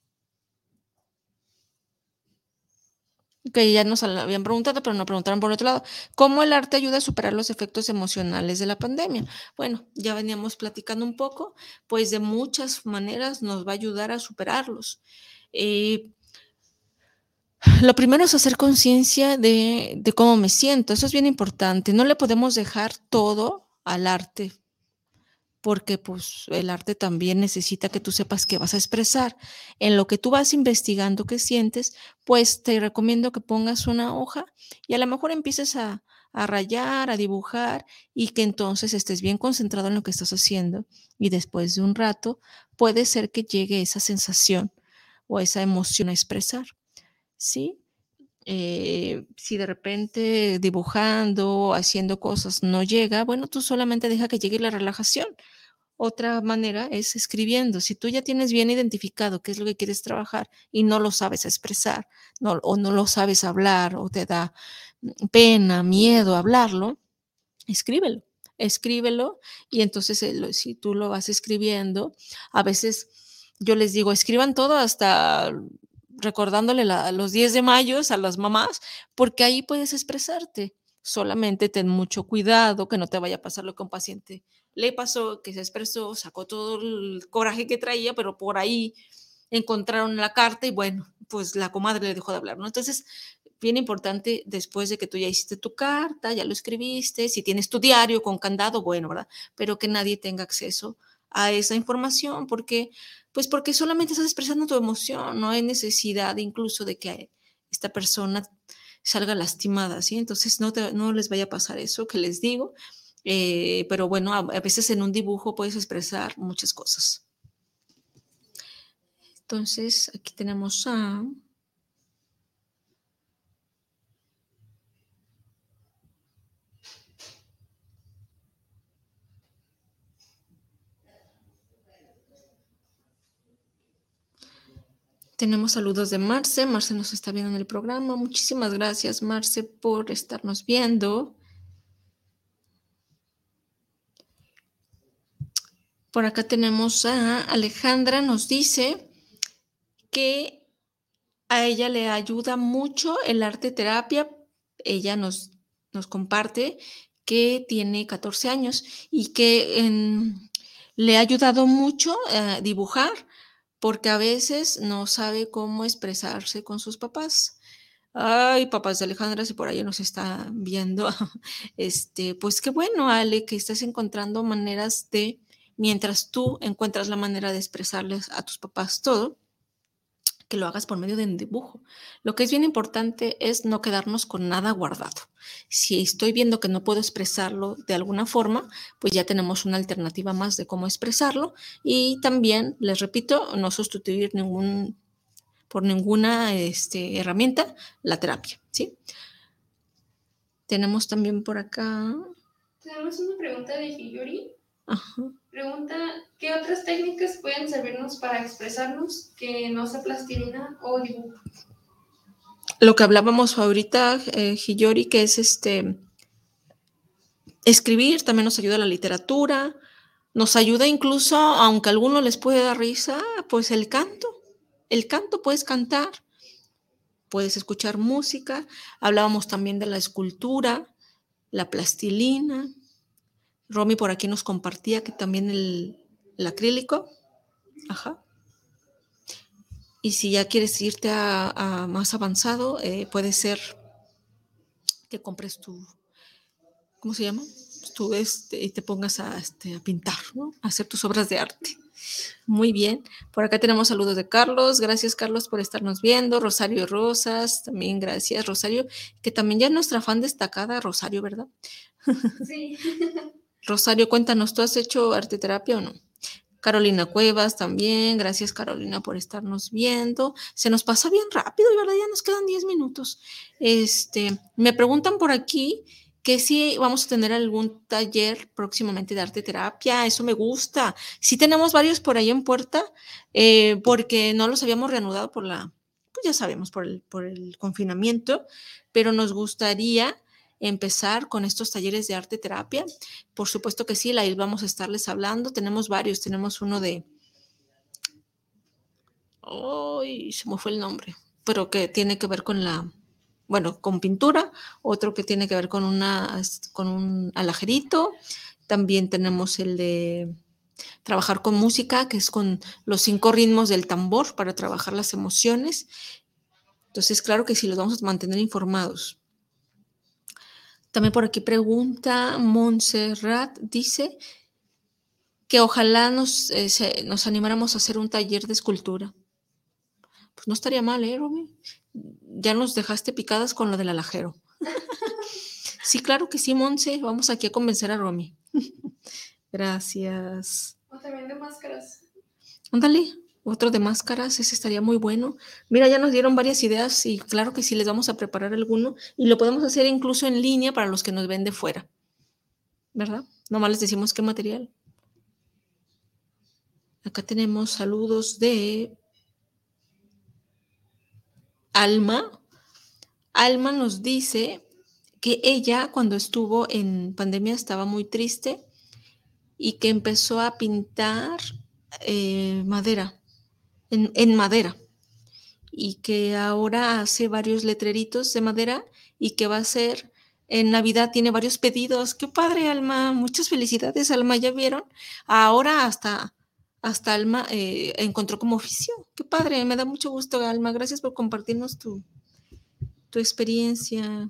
Que ya nos habían preguntado, pero no preguntaron por otro lado, ¿cómo el arte ayuda a superar los efectos emocionales de la pandemia? Bueno, ya veníamos platicando un poco, pues de muchas maneras nos va a ayudar a superarlos. Eh, lo primero es hacer conciencia de, de cómo me siento, eso es bien importante, no le podemos dejar todo al arte porque pues el arte también necesita que tú sepas qué vas a expresar. En lo que tú vas investigando qué sientes, pues te recomiendo que pongas una hoja y a lo mejor empieces a, a rayar, a dibujar y que entonces estés bien concentrado en lo que estás haciendo y después de un rato puede ser que llegue esa sensación o esa emoción a expresar. ¿Sí? Eh, si de repente dibujando, haciendo cosas no llega, bueno, tú solamente deja que llegue la relajación. Otra manera es escribiendo. Si tú ya tienes bien identificado qué es lo que quieres trabajar y no lo sabes expresar, o no lo sabes hablar, o te da pena, miedo hablarlo, escríbelo, escríbelo y entonces eh, si tú lo vas escribiendo, a veces yo les digo, escriban todo hasta recordándole los 10 de mayo a las mamás, porque ahí puedes expresarte. Solamente ten mucho cuidado que no te vaya a pasar lo que un paciente le pasó, que se expresó, sacó todo el coraje que traía, pero por ahí encontraron la carta y bueno, pues la comadre le dejó de hablar, ¿no? Entonces, bien importante, después de que tú ya hiciste tu carta, ya lo escribiste, si tienes tu diario con candado, bueno, ¿verdad? Pero que nadie tenga acceso a esa información, porque pues porque solamente estás expresando tu emoción, no hay necesidad incluso de que esta persona salga lastimada, ¿sí? Entonces no, no les vaya a pasar eso que les digo, eh, pero bueno, a, a veces en un dibujo puedes expresar muchas cosas. Entonces, aquí tenemos a... Tenemos saludos de Marce. Marce nos está viendo en el programa. Muchísimas gracias, Marce, por estarnos viendo. Por acá tenemos a Alejandra, nos dice que a ella le ayuda mucho el arte terapia. Ella nos, nos comparte que tiene 14 años y que le ha ayudado mucho a dibujar porque a veces no sabe cómo expresarse con sus papás. Ay, papás de Alejandra, si por ahí nos está viendo, este, pues qué bueno, Ale, que estás encontrando maneras de, mientras tú encuentras la manera de expresarles a tus papás todo, que lo hagas por medio de un dibujo. Lo que es bien importante es no quedarnos con nada guardado. Si estoy viendo que no puedo expresarlo de alguna forma, pues ya tenemos una alternativa más de cómo expresarlo y también, les repito, no sustituir ningún, por ninguna este, herramienta la terapia, ¿sí? Tenemos también por acá... Tenemos una pregunta de Hiyori. Pregunta, ¿qué otras técnicas pueden servirnos para expresarnos que no sea plastilina o dibujo? Lo que hablábamos ahorita, eh, Hiyori, que es este escribir, también nos ayuda la literatura, nos ayuda incluso, aunque a algunos les puede dar risa, pues el canto. El canto puedes cantar, puedes escuchar música. Hablábamos también de la escultura, la plastilina, Romy por aquí nos compartía que también el, acrílico. Ajá. Y si ya quieres irte a, más avanzado, eh, puede ser que compres tu, ¿cómo se llama? tú este, te pongas a, este, a pintar, ¿no? a hacer tus obras de arte. Muy bien. Por acá tenemos saludos de Carlos. Gracias, Carlos, por estarnos viendo. Rosario Rosas, también gracias, Rosario, que también ya es nuestra fan destacada, Rosario, ¿verdad? Sí. Rosario, cuéntanos, ¿tú has hecho arte terapia o no? Carolina Cuevas también, gracias Carolina por estarnos viendo. Se nos pasa bien rápido, y verdad, ya nos quedan 10 minutos. Este, me preguntan por aquí que si vamos a tener algún taller próximamente de arte terapia, eso me gusta. Sí tenemos varios por ahí en puerta, eh, porque no los habíamos reanudado por la, pues ya sabemos, por el, por el confinamiento, pero nos gustaría empezar con estos talleres de arte terapia. Por supuesto que sí, ahí vamos a estarles hablando. Tenemos varios, tenemos uno de... ¡Ay! se me fue el nombre, pero que tiene que ver con la, bueno, con pintura, otro que tiene que ver con, una, con un alajerito. También tenemos el de trabajar con música, que es con los cinco ritmos del tambor para trabajar las emociones. Entonces, claro que sí, los vamos a mantener informados. También por aquí pregunta Montserrat, dice que ojalá nos, eh, nos animáramos a hacer un taller de escultura. Pues no estaría mal, ¿eh, Romy? Ya nos dejaste picadas con lo del alajero. sí, claro que sí, Monse. Vamos aquí a convencer a Romy. Gracias. O también de máscaras. Ándale otro de máscaras, ese estaría muy bueno. Mira, ya nos dieron varias ideas y claro que sí les vamos a preparar alguno y lo podemos hacer incluso en línea para los que nos ven de fuera. ¿Verdad? Nomás les decimos qué material. Acá tenemos saludos de Alma. Alma nos dice que ella cuando estuvo en pandemia estaba muy triste y que empezó a pintar eh, madera en, madera y que ahora hace varios letreritos de madera y que va a ser en Navidad tiene varios pedidos. Qué padre, Alma. Muchas felicidades, Alma. ¿Ya vieron? Ahora hasta, hasta Alma eh, encontró como oficio. Qué padre. Me da mucho gusto, Alma. Gracias por compartirnos tu, tu experiencia.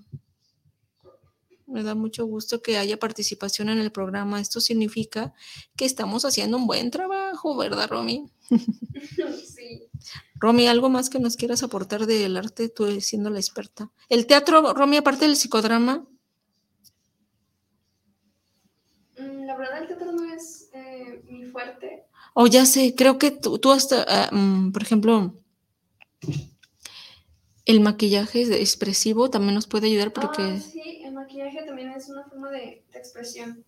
Me da mucho gusto que haya participación en el programa. Esto significa que estamos haciendo un buen trabajo, ¿verdad, Romy? Sí. Romy, ¿algo más que nos quieras aportar del arte, tú siendo la experta? El teatro, Romy, aparte del psicodrama. Mm, la verdad, el teatro no es eh, mi fuerte. Oh, ya sé, creo que tú, hasta, ah, mm, por ejemplo, el maquillaje expresivo también nos puede ayudar porque... Ah, sí, el maquillaje también es una forma de, de expresión.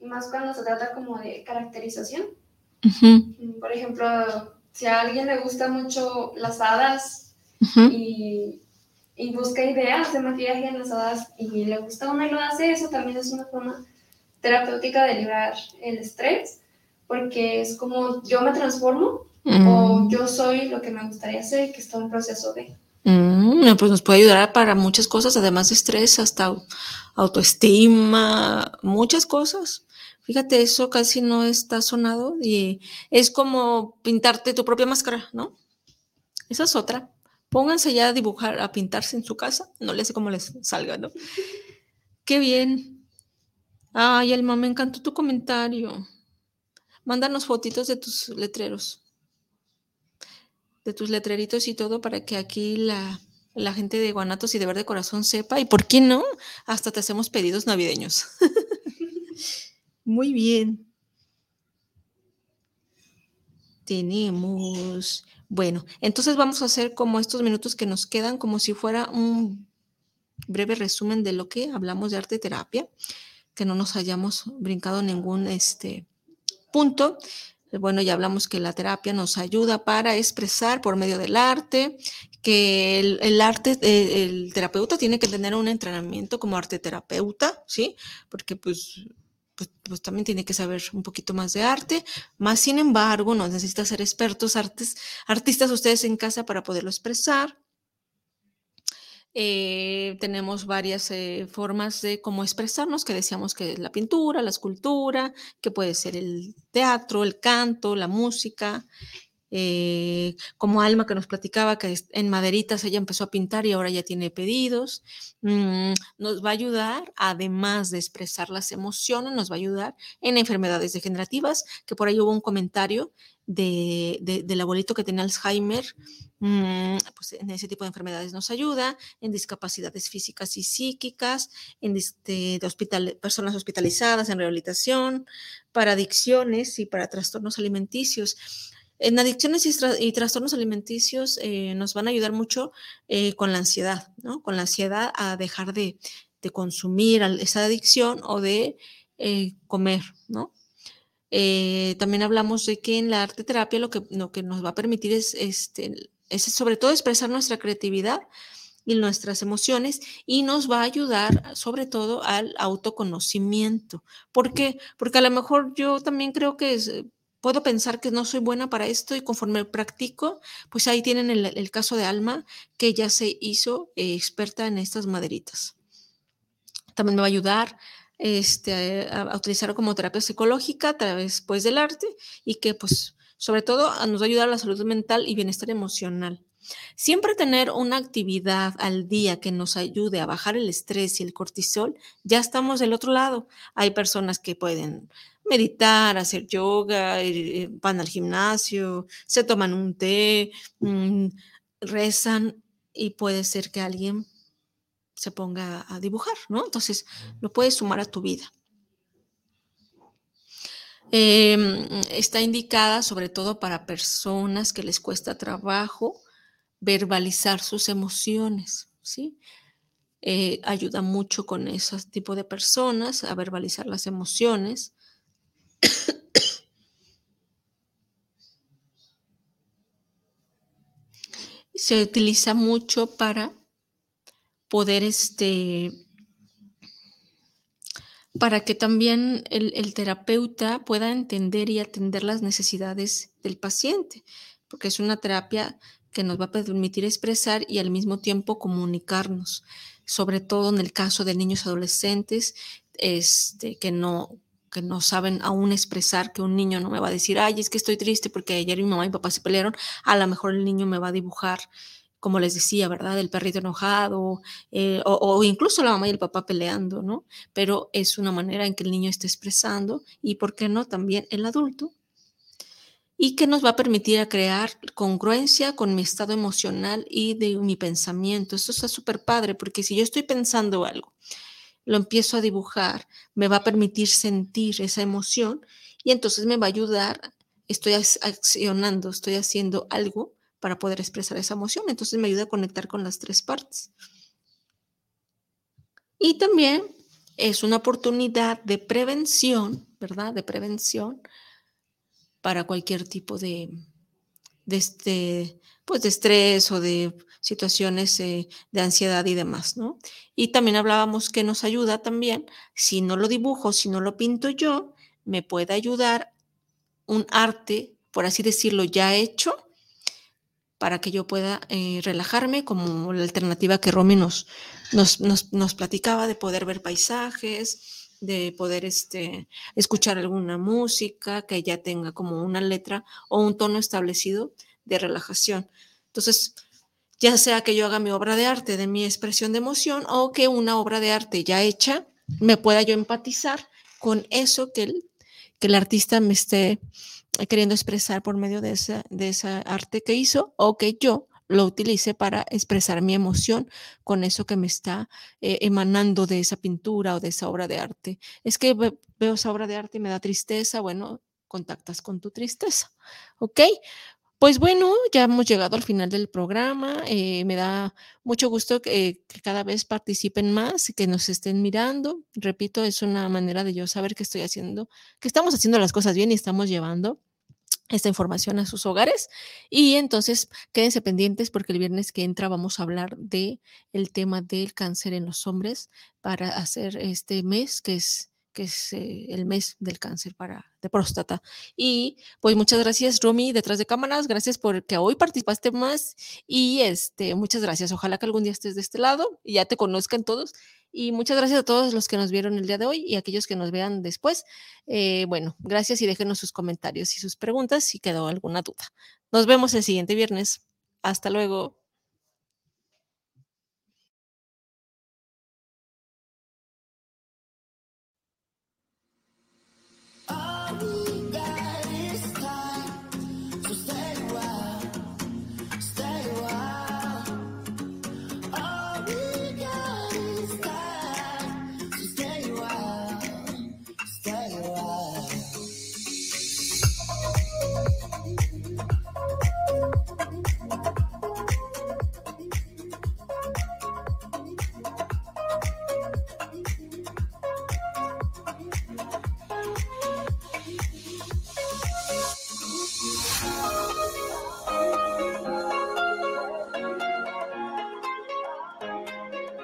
Y más cuando se trata como de caracterización. Por ejemplo, si a alguien le gusta mucho las hadas y, busca ideas de maquillaje en las hadas y le gusta una y lo hace, eso también es una forma terapéutica de liberar el estrés, porque es como yo me transformo o mm. yo soy lo que me gustaría ser, que está en proceso de... Mm, pues nos puede ayudar para muchas cosas, además de estrés, hasta autoestima, muchas cosas. Fíjate, eso casi no está sonado y es como pintarte tu propia máscara, ¿no? Esa es otra. Pónganse ya a dibujar, a pintarse en su casa, no le sé cómo les salga, ¿no? Qué bien. Ay, Alma, me encantó tu comentario. Mándanos fotitos de tus letreros, de tus letreritos y todo para que aquí la, la gente de Guanatos y de Verde Corazón sepa. Y por qué no, hasta te hacemos pedidos navideños. Muy bien. Tenemos, bueno, entonces vamos a hacer como estos minutos que nos quedan, como si fuera un breve resumen de lo que hablamos de arte terapia, que no nos hayamos brincado ningún este, punto. Bueno, ya hablamos que la terapia nos ayuda para expresar por medio del arte, que el, el arte, eh, el terapeuta tiene que tener un entrenamiento como arte terapeuta, ¿sí? Porque pues pues, pues, también tiene que saber un poquito más de arte. Más sin embargo, no necesita ser expertos, artes, artistas ustedes en casa para poderlo expresar. Eh, tenemos varias eh, formas de cómo expresarnos, que decíamos que es la pintura, la escultura, que puede ser el teatro, el canto, la música. Eh, como Alma que nos platicaba que en maderitas ella empezó a pintar y ahora ya tiene pedidos. Mm, nos va a ayudar, además de expresar las emociones, nos va a ayudar en enfermedades degenerativas, que por ahí hubo un comentario de, del abuelito que tenía Alzheimer, mm, pues en ese tipo de enfermedades nos ayuda, en discapacidades físicas y psíquicas, en este, personas hospitalizadas, en rehabilitación, para adicciones y para trastornos alimenticios. En adicciones y, trastornos alimenticios eh, nos van a ayudar mucho eh, con la ansiedad, ¿no? Con la ansiedad a dejar de, consumir esa adicción o de eh, comer, ¿no? también hablamos de que en la arte terapia lo que, que nos va a permitir es, este, es sobre todo expresar nuestra creatividad y nuestras emociones y nos va a ayudar sobre todo al autoconocimiento. ¿Por qué? Porque a lo mejor yo también creo que es, puedo pensar que no soy buena para esto y conforme practico, pues ahí tienen el, caso de Alma, que ya se hizo eh, experta en estas maderitas. También me va a ayudar este, a, utilizar como terapia psicológica a través pues, del arte y que pues sobre todo nos va a ayudar a la salud mental y bienestar emocional. Siempre tener una actividad al día que nos ayude a bajar el estrés y el cortisol, ya estamos del otro lado. Hay personas que pueden meditar, hacer yoga, eh, van al gimnasio, se toman un té, mm, rezan y puede ser que alguien se ponga a dibujar, ¿no? Entonces, lo puedes sumar a tu vida. Em, está indicada sobre todo para personas que les cuesta trabajo verbalizar sus emociones, ¿sí? Eh, ayuda mucho con ese tipo de personas a verbalizar las emociones. Se utiliza mucho para poder, este, para que también el, terapeuta pueda entender y atender las necesidades del paciente, porque es una terapia que nos va a permitir expresar y al mismo tiempo comunicarnos, sobre todo en el caso de niños adolescentes este, que no que no saben aún expresar, que un niño no me va a decir, ay, es que estoy triste porque ayer mi mamá y mi papá se pelearon, a lo mejor el niño me va a dibujar, como les decía, ¿verdad? El perrito enojado, eh, o, incluso la mamá y el papá peleando, ¿no? Pero es una manera en que el niño está expresando y, ¿por qué no? También el adulto. Y que nos va a permitir a crear congruencia con mi estado emocional y de mi pensamiento. Esto está súper padre, porque si yo estoy pensando algo lo empiezo a dibujar, me va a permitir sentir esa emoción y entonces me va a ayudar, estoy accionando, estoy haciendo algo para poder expresar esa emoción, entonces me ayuda a conectar con las tres partes. Y también es una oportunidad de prevención, ¿verdad? De prevención para cualquier tipo de, de, este, pues de estrés o de situaciones eh, de ansiedad y demás, ¿no? Y también hablábamos que nos ayuda también, si no lo dibujo, si no lo pinto yo, me puede ayudar un arte, por así decirlo, ya hecho, para que yo pueda eh, relajarme, como la alternativa que Romy nos, nos, nos, platicaba de poder ver paisajes, de poder este, escuchar alguna música que ya tenga como una letra o un tono establecido de relajación. Entonces, ya sea que yo haga mi obra de arte de mi expresión de emoción o que una obra de arte ya hecha me pueda yo empatizar con eso que el, que el artista me esté queriendo expresar por medio de esa, de esa arte que hizo o que yo lo utilice para expresar mi emoción con eso que me está eh, emanando de esa pintura o de esa obra de arte. Es que veo esa obra de arte y me da tristeza, bueno, contactas con tu tristeza, ¿ok? Pues bueno, ya hemos llegado al final del programa. Eh, me da mucho gusto que, cada vez participen más y que nos estén mirando. Repito, es una manera de yo saber que estoy haciendo, que estamos haciendo las cosas bien y estamos llevando esta información a sus hogares. Y entonces quédense pendientes porque el viernes que entra vamos a hablar de el tema del cáncer en los hombres para hacer este mes que es que es eh, el mes del cáncer para, de próstata. Y pues muchas gracias, Romy, detrás de cámaras. Gracias por que hoy participaste más. Y este, muchas gracias. Ojalá que algún día estés de este lado y ya te conozcan todos. Y muchas gracias a todos los que nos vieron el día de hoy y aquellos que nos vean después. Eh, bueno, gracias y déjenos sus comentarios y sus preguntas si quedó alguna duda. Nos vemos el siguiente viernes. Hasta luego.